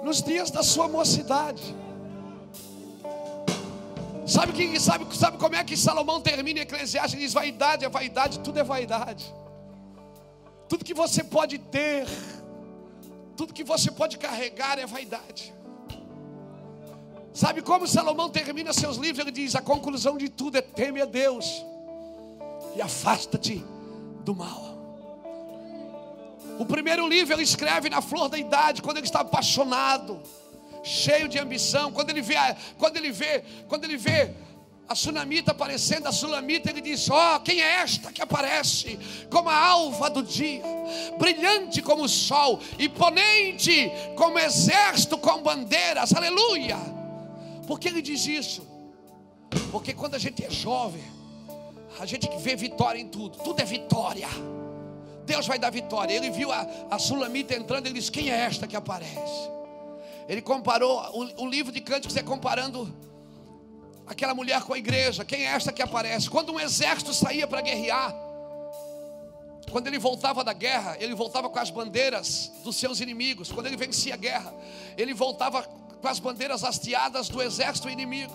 nos dias da sua mocidade. Sabe, que, sabe, sabe como é que Salomão termina em Eclesiastes? Ele diz: vaidade é vaidade, tudo é vaidade. Tudo que você pode ter, tudo que você pode carregar é vaidade. Sabe como Salomão termina seus livros? Ele diz: a conclusão de tudo é teme a Deus e afasta-te do mal. O primeiro livro ele escreve na flor da idade, quando ele está apaixonado, cheio de ambição, quando ele vê, quando ele vê, quando ele vê a sunamita aparecendo, a sulamita, ele diz: Ó, oh, quem é esta que aparece como a alva do dia, brilhante como o sol, imponente como exército com bandeiras, aleluia. Por que ele diz isso? Porque quando a gente é jovem, a gente vê vitória em tudo, tudo é vitória. Deus vai dar vitória. Ele viu a, a Sulamita entrando, ele disse: Quem é esta que aparece? Ele comparou, o, o livro de cânticos é comparando aquela mulher com a igreja. Quem é esta que aparece? Quando um exército saía para guerrear, quando ele voltava da guerra, ele voltava com as bandeiras dos seus inimigos. Quando ele vencia a guerra, ele voltava com as bandeiras hasteadas do exército inimigo.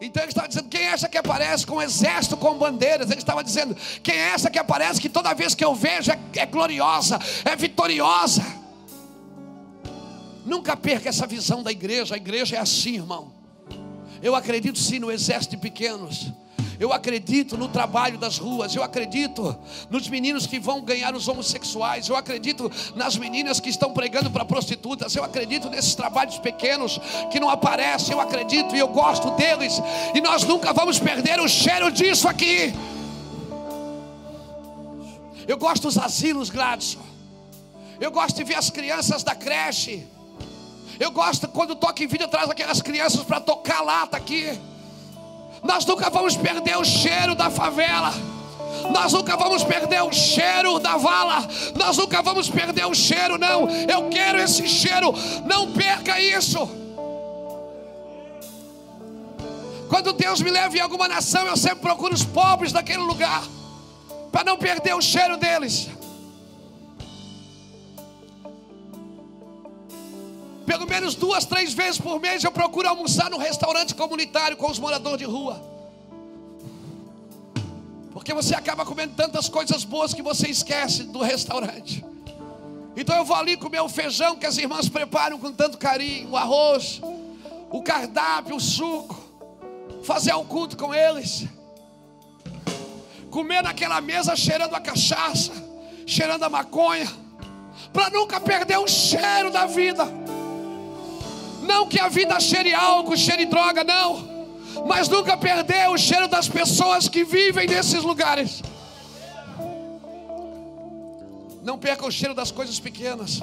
Então ele estava dizendo: quem é essa que aparece com um exército com bandeiras? Ele estava dizendo: quem é essa que aparece que toda vez que eu vejo é, é gloriosa, é vitoriosa. Nunca perca essa visão da igreja. A igreja é assim, irmão. Eu acredito sim no exército de pequenos. Eu acredito no trabalho das ruas, eu acredito nos meninos que vão ganhar os homossexuais, eu acredito nas meninas que estão pregando para prostitutas, eu acredito nesses trabalhos pequenos que não aparecem, eu acredito e eu gosto deles, e nós nunca vamos perder o cheiro disso aqui. Eu gosto dos asilos, Gladson. Eu gosto de ver as crianças da creche. Eu gosto quando toca em vídeo traz aquelas crianças para tocar lata aqui. Nós nunca vamos perder o cheiro da favela. Nós nunca vamos perder o cheiro da vala. Nós nunca vamos perder o cheiro, não. Eu quero esse cheiro. Não perca isso. Quando Deus me leva em alguma nação, eu sempre procuro os pobres daquele lugar. Para não perder o cheiro deles. Pelo menos duas, três vezes por mês eu procuro almoçar no restaurante comunitário com os moradores de rua. Porque você acaba comendo tantas coisas boas que você esquece do restaurante. Então eu vou ali comer o feijão que as irmãs preparam com tanto carinho, o arroz, o cardápio, o suco, fazer um culto com eles. Comer naquela mesa cheirando a cachaça, cheirando a maconha, para nunca perder o cheiro da vida. Não que a vida cheire álcool, cheire droga, não. Mas nunca perder o cheiro das pessoas que vivem nesses lugares. Não perca o cheiro das coisas pequenas.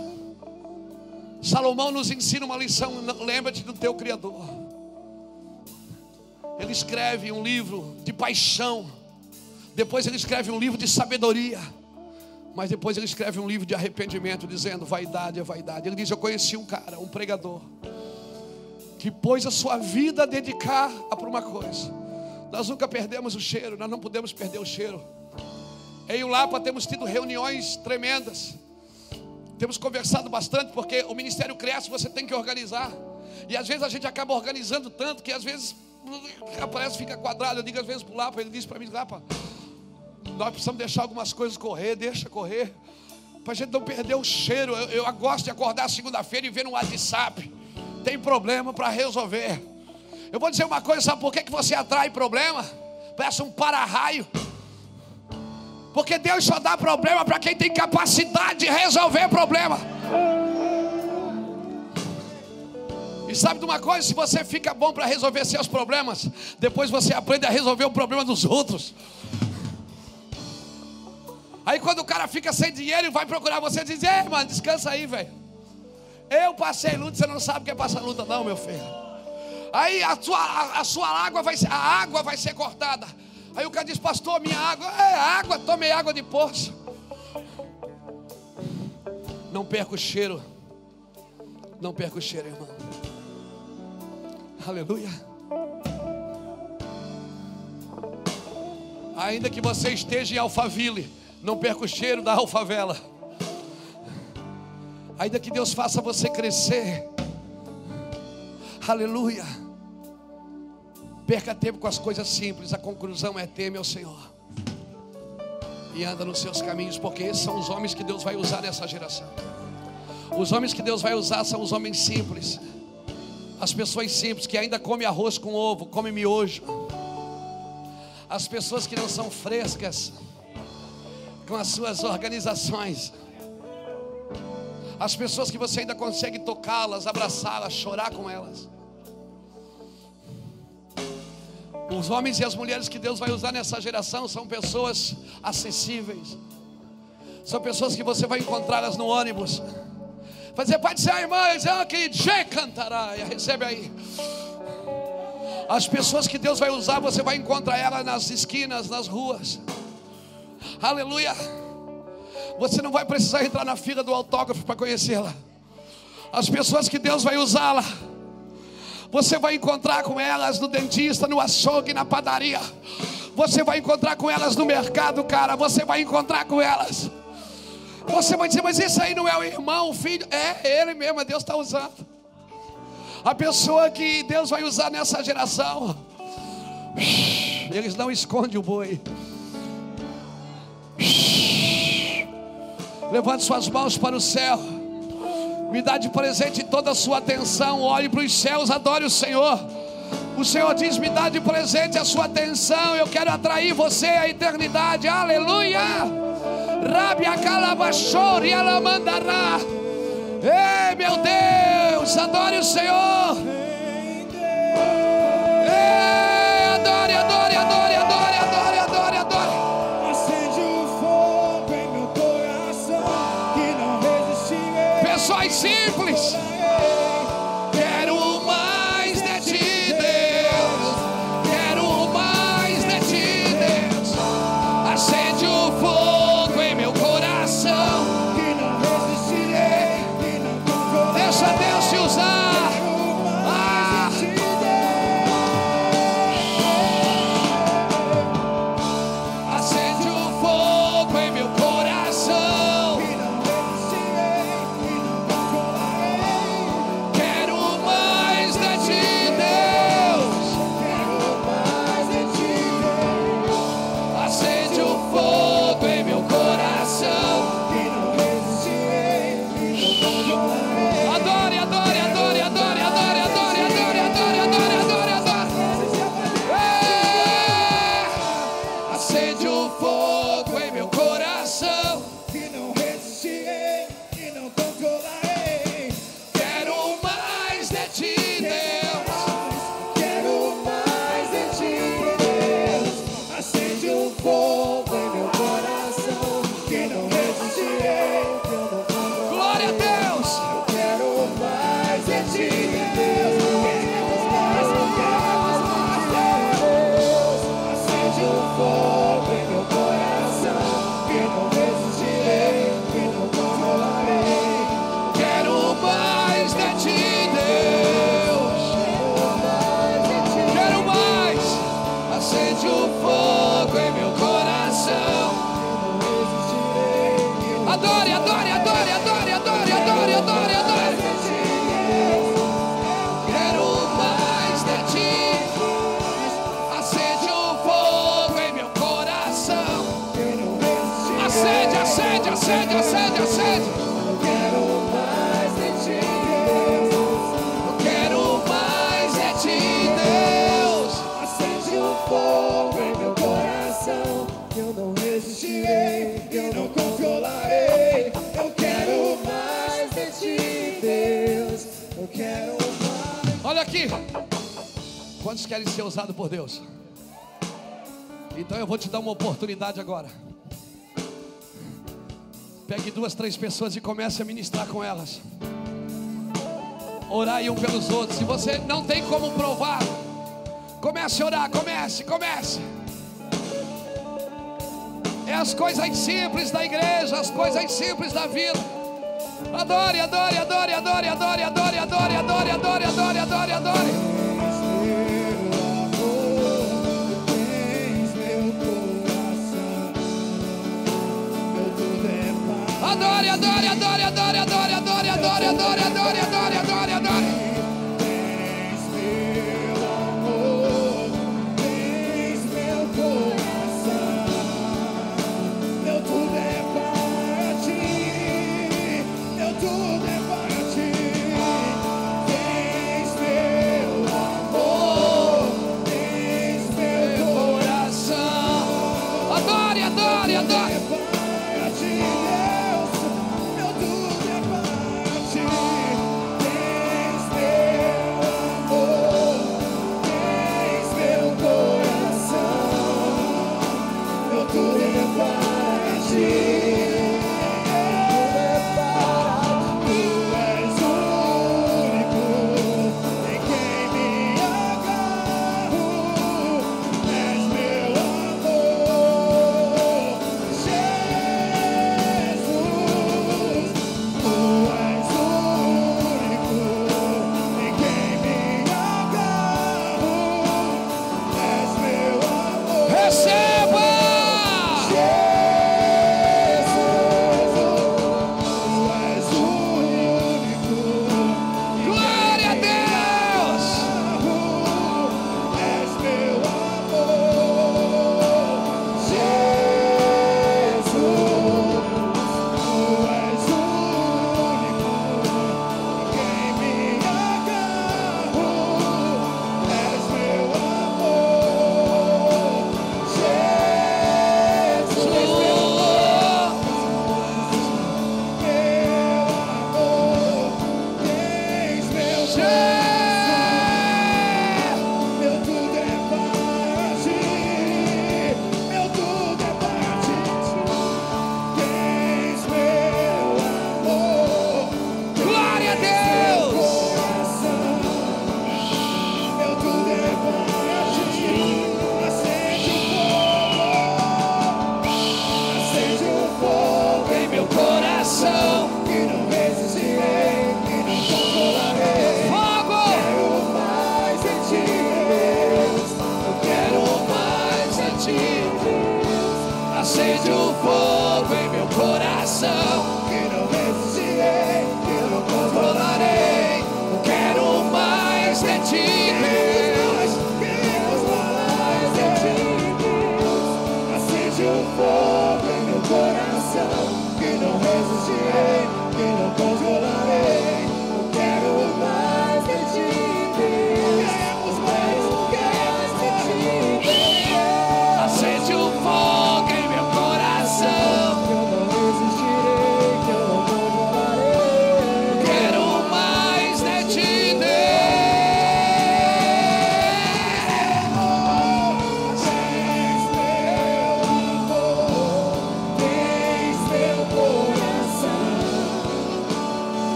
Salomão nos ensina uma lição. Lembra-te do teu Criador. Ele escreve um livro de paixão. Depois ele escreve um livro de sabedoria. Mas depois ele escreve um livro de arrependimento, dizendo: vaidade é vaidade. Ele diz: Eu conheci um cara, um pregador que pôs a sua vida a dedicar a para uma coisa. Nós nunca perdemos o cheiro, nós não podemos perder o cheiro. Em Ulapa temos tido reuniões tremendas. Temos conversado bastante, porque o ministério cresce, você tem que organizar. E às vezes a gente acaba organizando tanto que às vezes aparece, fica quadrado. Eu digo às vezes para o Lapa, ele diz para mim, Lapa, nós precisamos deixar algumas coisas correr, deixa correr. Para a gente não perder o cheiro. Eu, eu gosto de acordar segunda-feira e ver no WhatsApp tem problema para resolver. Eu vou dizer uma coisa, sabe por que, que você atrai problema? Peça um para-raio. Porque Deus só dá problema para quem tem capacidade de resolver problema. E sabe de uma coisa? Se você fica bom para resolver seus problemas, depois você aprende a resolver o problema dos outros. Aí quando o cara fica sem dinheiro e vai procurar você, diz: Ei, mano, descansa aí, velho. Eu passei luta, você não sabe o que é passar luta, não, meu filho. Aí a sua, a, a sua água vai ser, a água vai ser cortada. Aí o cara diz, pastor, minha água, é água, tomei água de poço. Não perca o cheiro. Não perca o cheiro, irmão. Aleluia. Ainda que você esteja em Alphaville, não perca o cheiro da alfavela. Ainda que Deus faça você crescer. Aleluia. Perca tempo com as coisas simples. A conclusão é teme ao Senhor. E anda nos seus caminhos, porque esses são os homens que Deus vai usar nessa geração. Os homens que Deus vai usar são os homens simples. As pessoas simples que ainda comem arroz com ovo, comem miojo. As pessoas que não são frescas com as suas organizações. As pessoas que você ainda consegue tocá-las, abraçá-las, chorar com elas. Os homens e as mulheres que Deus vai usar nessa geração são pessoas acessíveis. São pessoas que você vai encontrá-las no ônibus. Fazer pode ser a irmã, dizer que G cantará. Recebe aí. As pessoas que Deus vai usar, você vai encontrar elas nas esquinas, nas ruas. Aleluia. Você não vai precisar entrar na fila do autógrafo para conhecê-la. As pessoas que Deus vai usá-la, você vai encontrar com elas no dentista, no açougue, na padaria. Você vai encontrar com elas no mercado, cara. Você vai encontrar com elas. Você vai dizer, mas esse aí não é o irmão, o filho? É, ele mesmo, Deus está usando. A pessoa que Deus vai usar nessa geração, eles não escondem o boi. Levante suas mãos para o céu. Me dá de presente toda a sua atenção. Olhe para os céus, adore o Senhor. O Senhor diz: Me dá de presente a sua atenção. Eu quero atrair você à eternidade. Aleluia. Rabia calabachori alamandará. Ei, meu Deus, adore o Senhor. Ei, querem ser usados por Deus? Então eu vou te dar uma oportunidade agora. Pegue duas, três pessoas e comece a ministrar com elas. Orar um pelos outros. Se você não tem como provar, comece a orar, comece, comece. É as coisas simples da igreja, as coisas simples da vida. Adore, adore, adore, adore, adore, adore, adore, adore, adore, adore, adore, adore. Tens adore, adore, adore, adore, adore, adore, adore, adore, adore, adore, adore.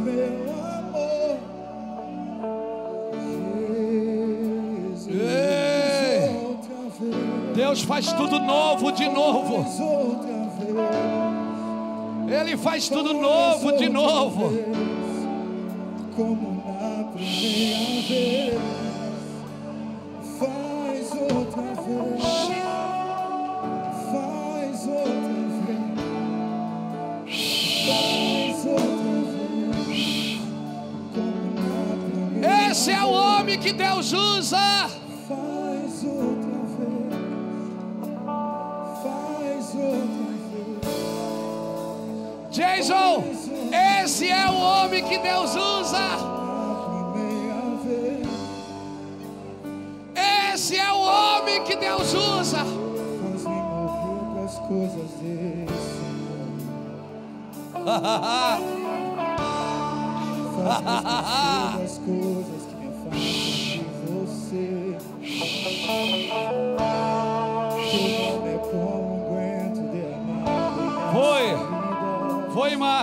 meu amor. Jesus, Ei, vez, Deus faz tudo novo de novo. Ele faz tudo novo de novo. Como que Deus usa. Faz outra vez. Faz outra vez. Jason, esse é o homem que Deus usa. Esse é o homem que Deus usa.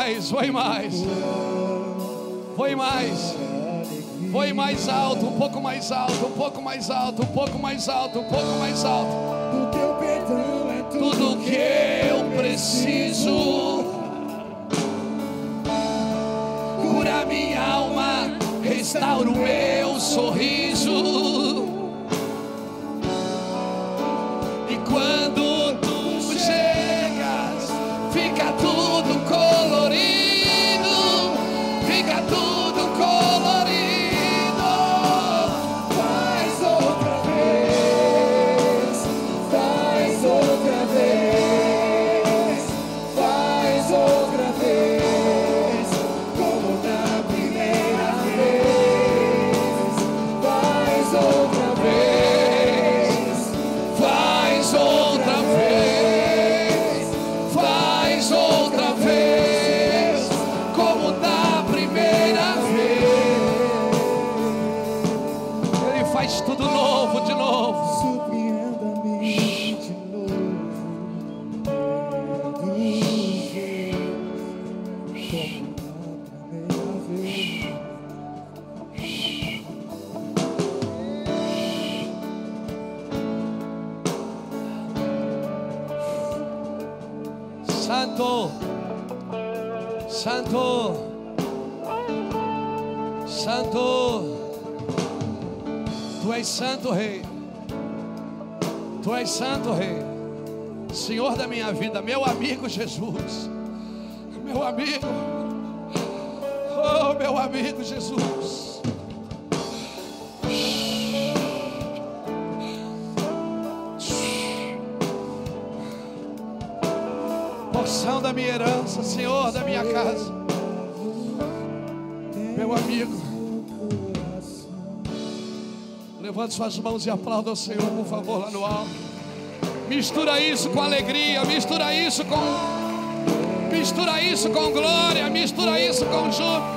mais, foi mais. Foi mais. Foi mais alto, um pouco mais alto, um pouco mais alto, um pouco mais alto, um pouco mais alto. O teu perdão é tudo, Tudo que eu preciso. Cura minha alma, restaura o meu sorriso. E quando tu chegas, fica tudo Jesus. Meu amigo. Oh, meu amigo Jesus. Porção da minha herança, Senhor da minha casa. Meu amigo. Levante suas mãos e aplauda o Senhor, por favor, lá no alto. Mistura isso com alegria, mistura isso com mistura isso com glória, mistura isso com júbilo.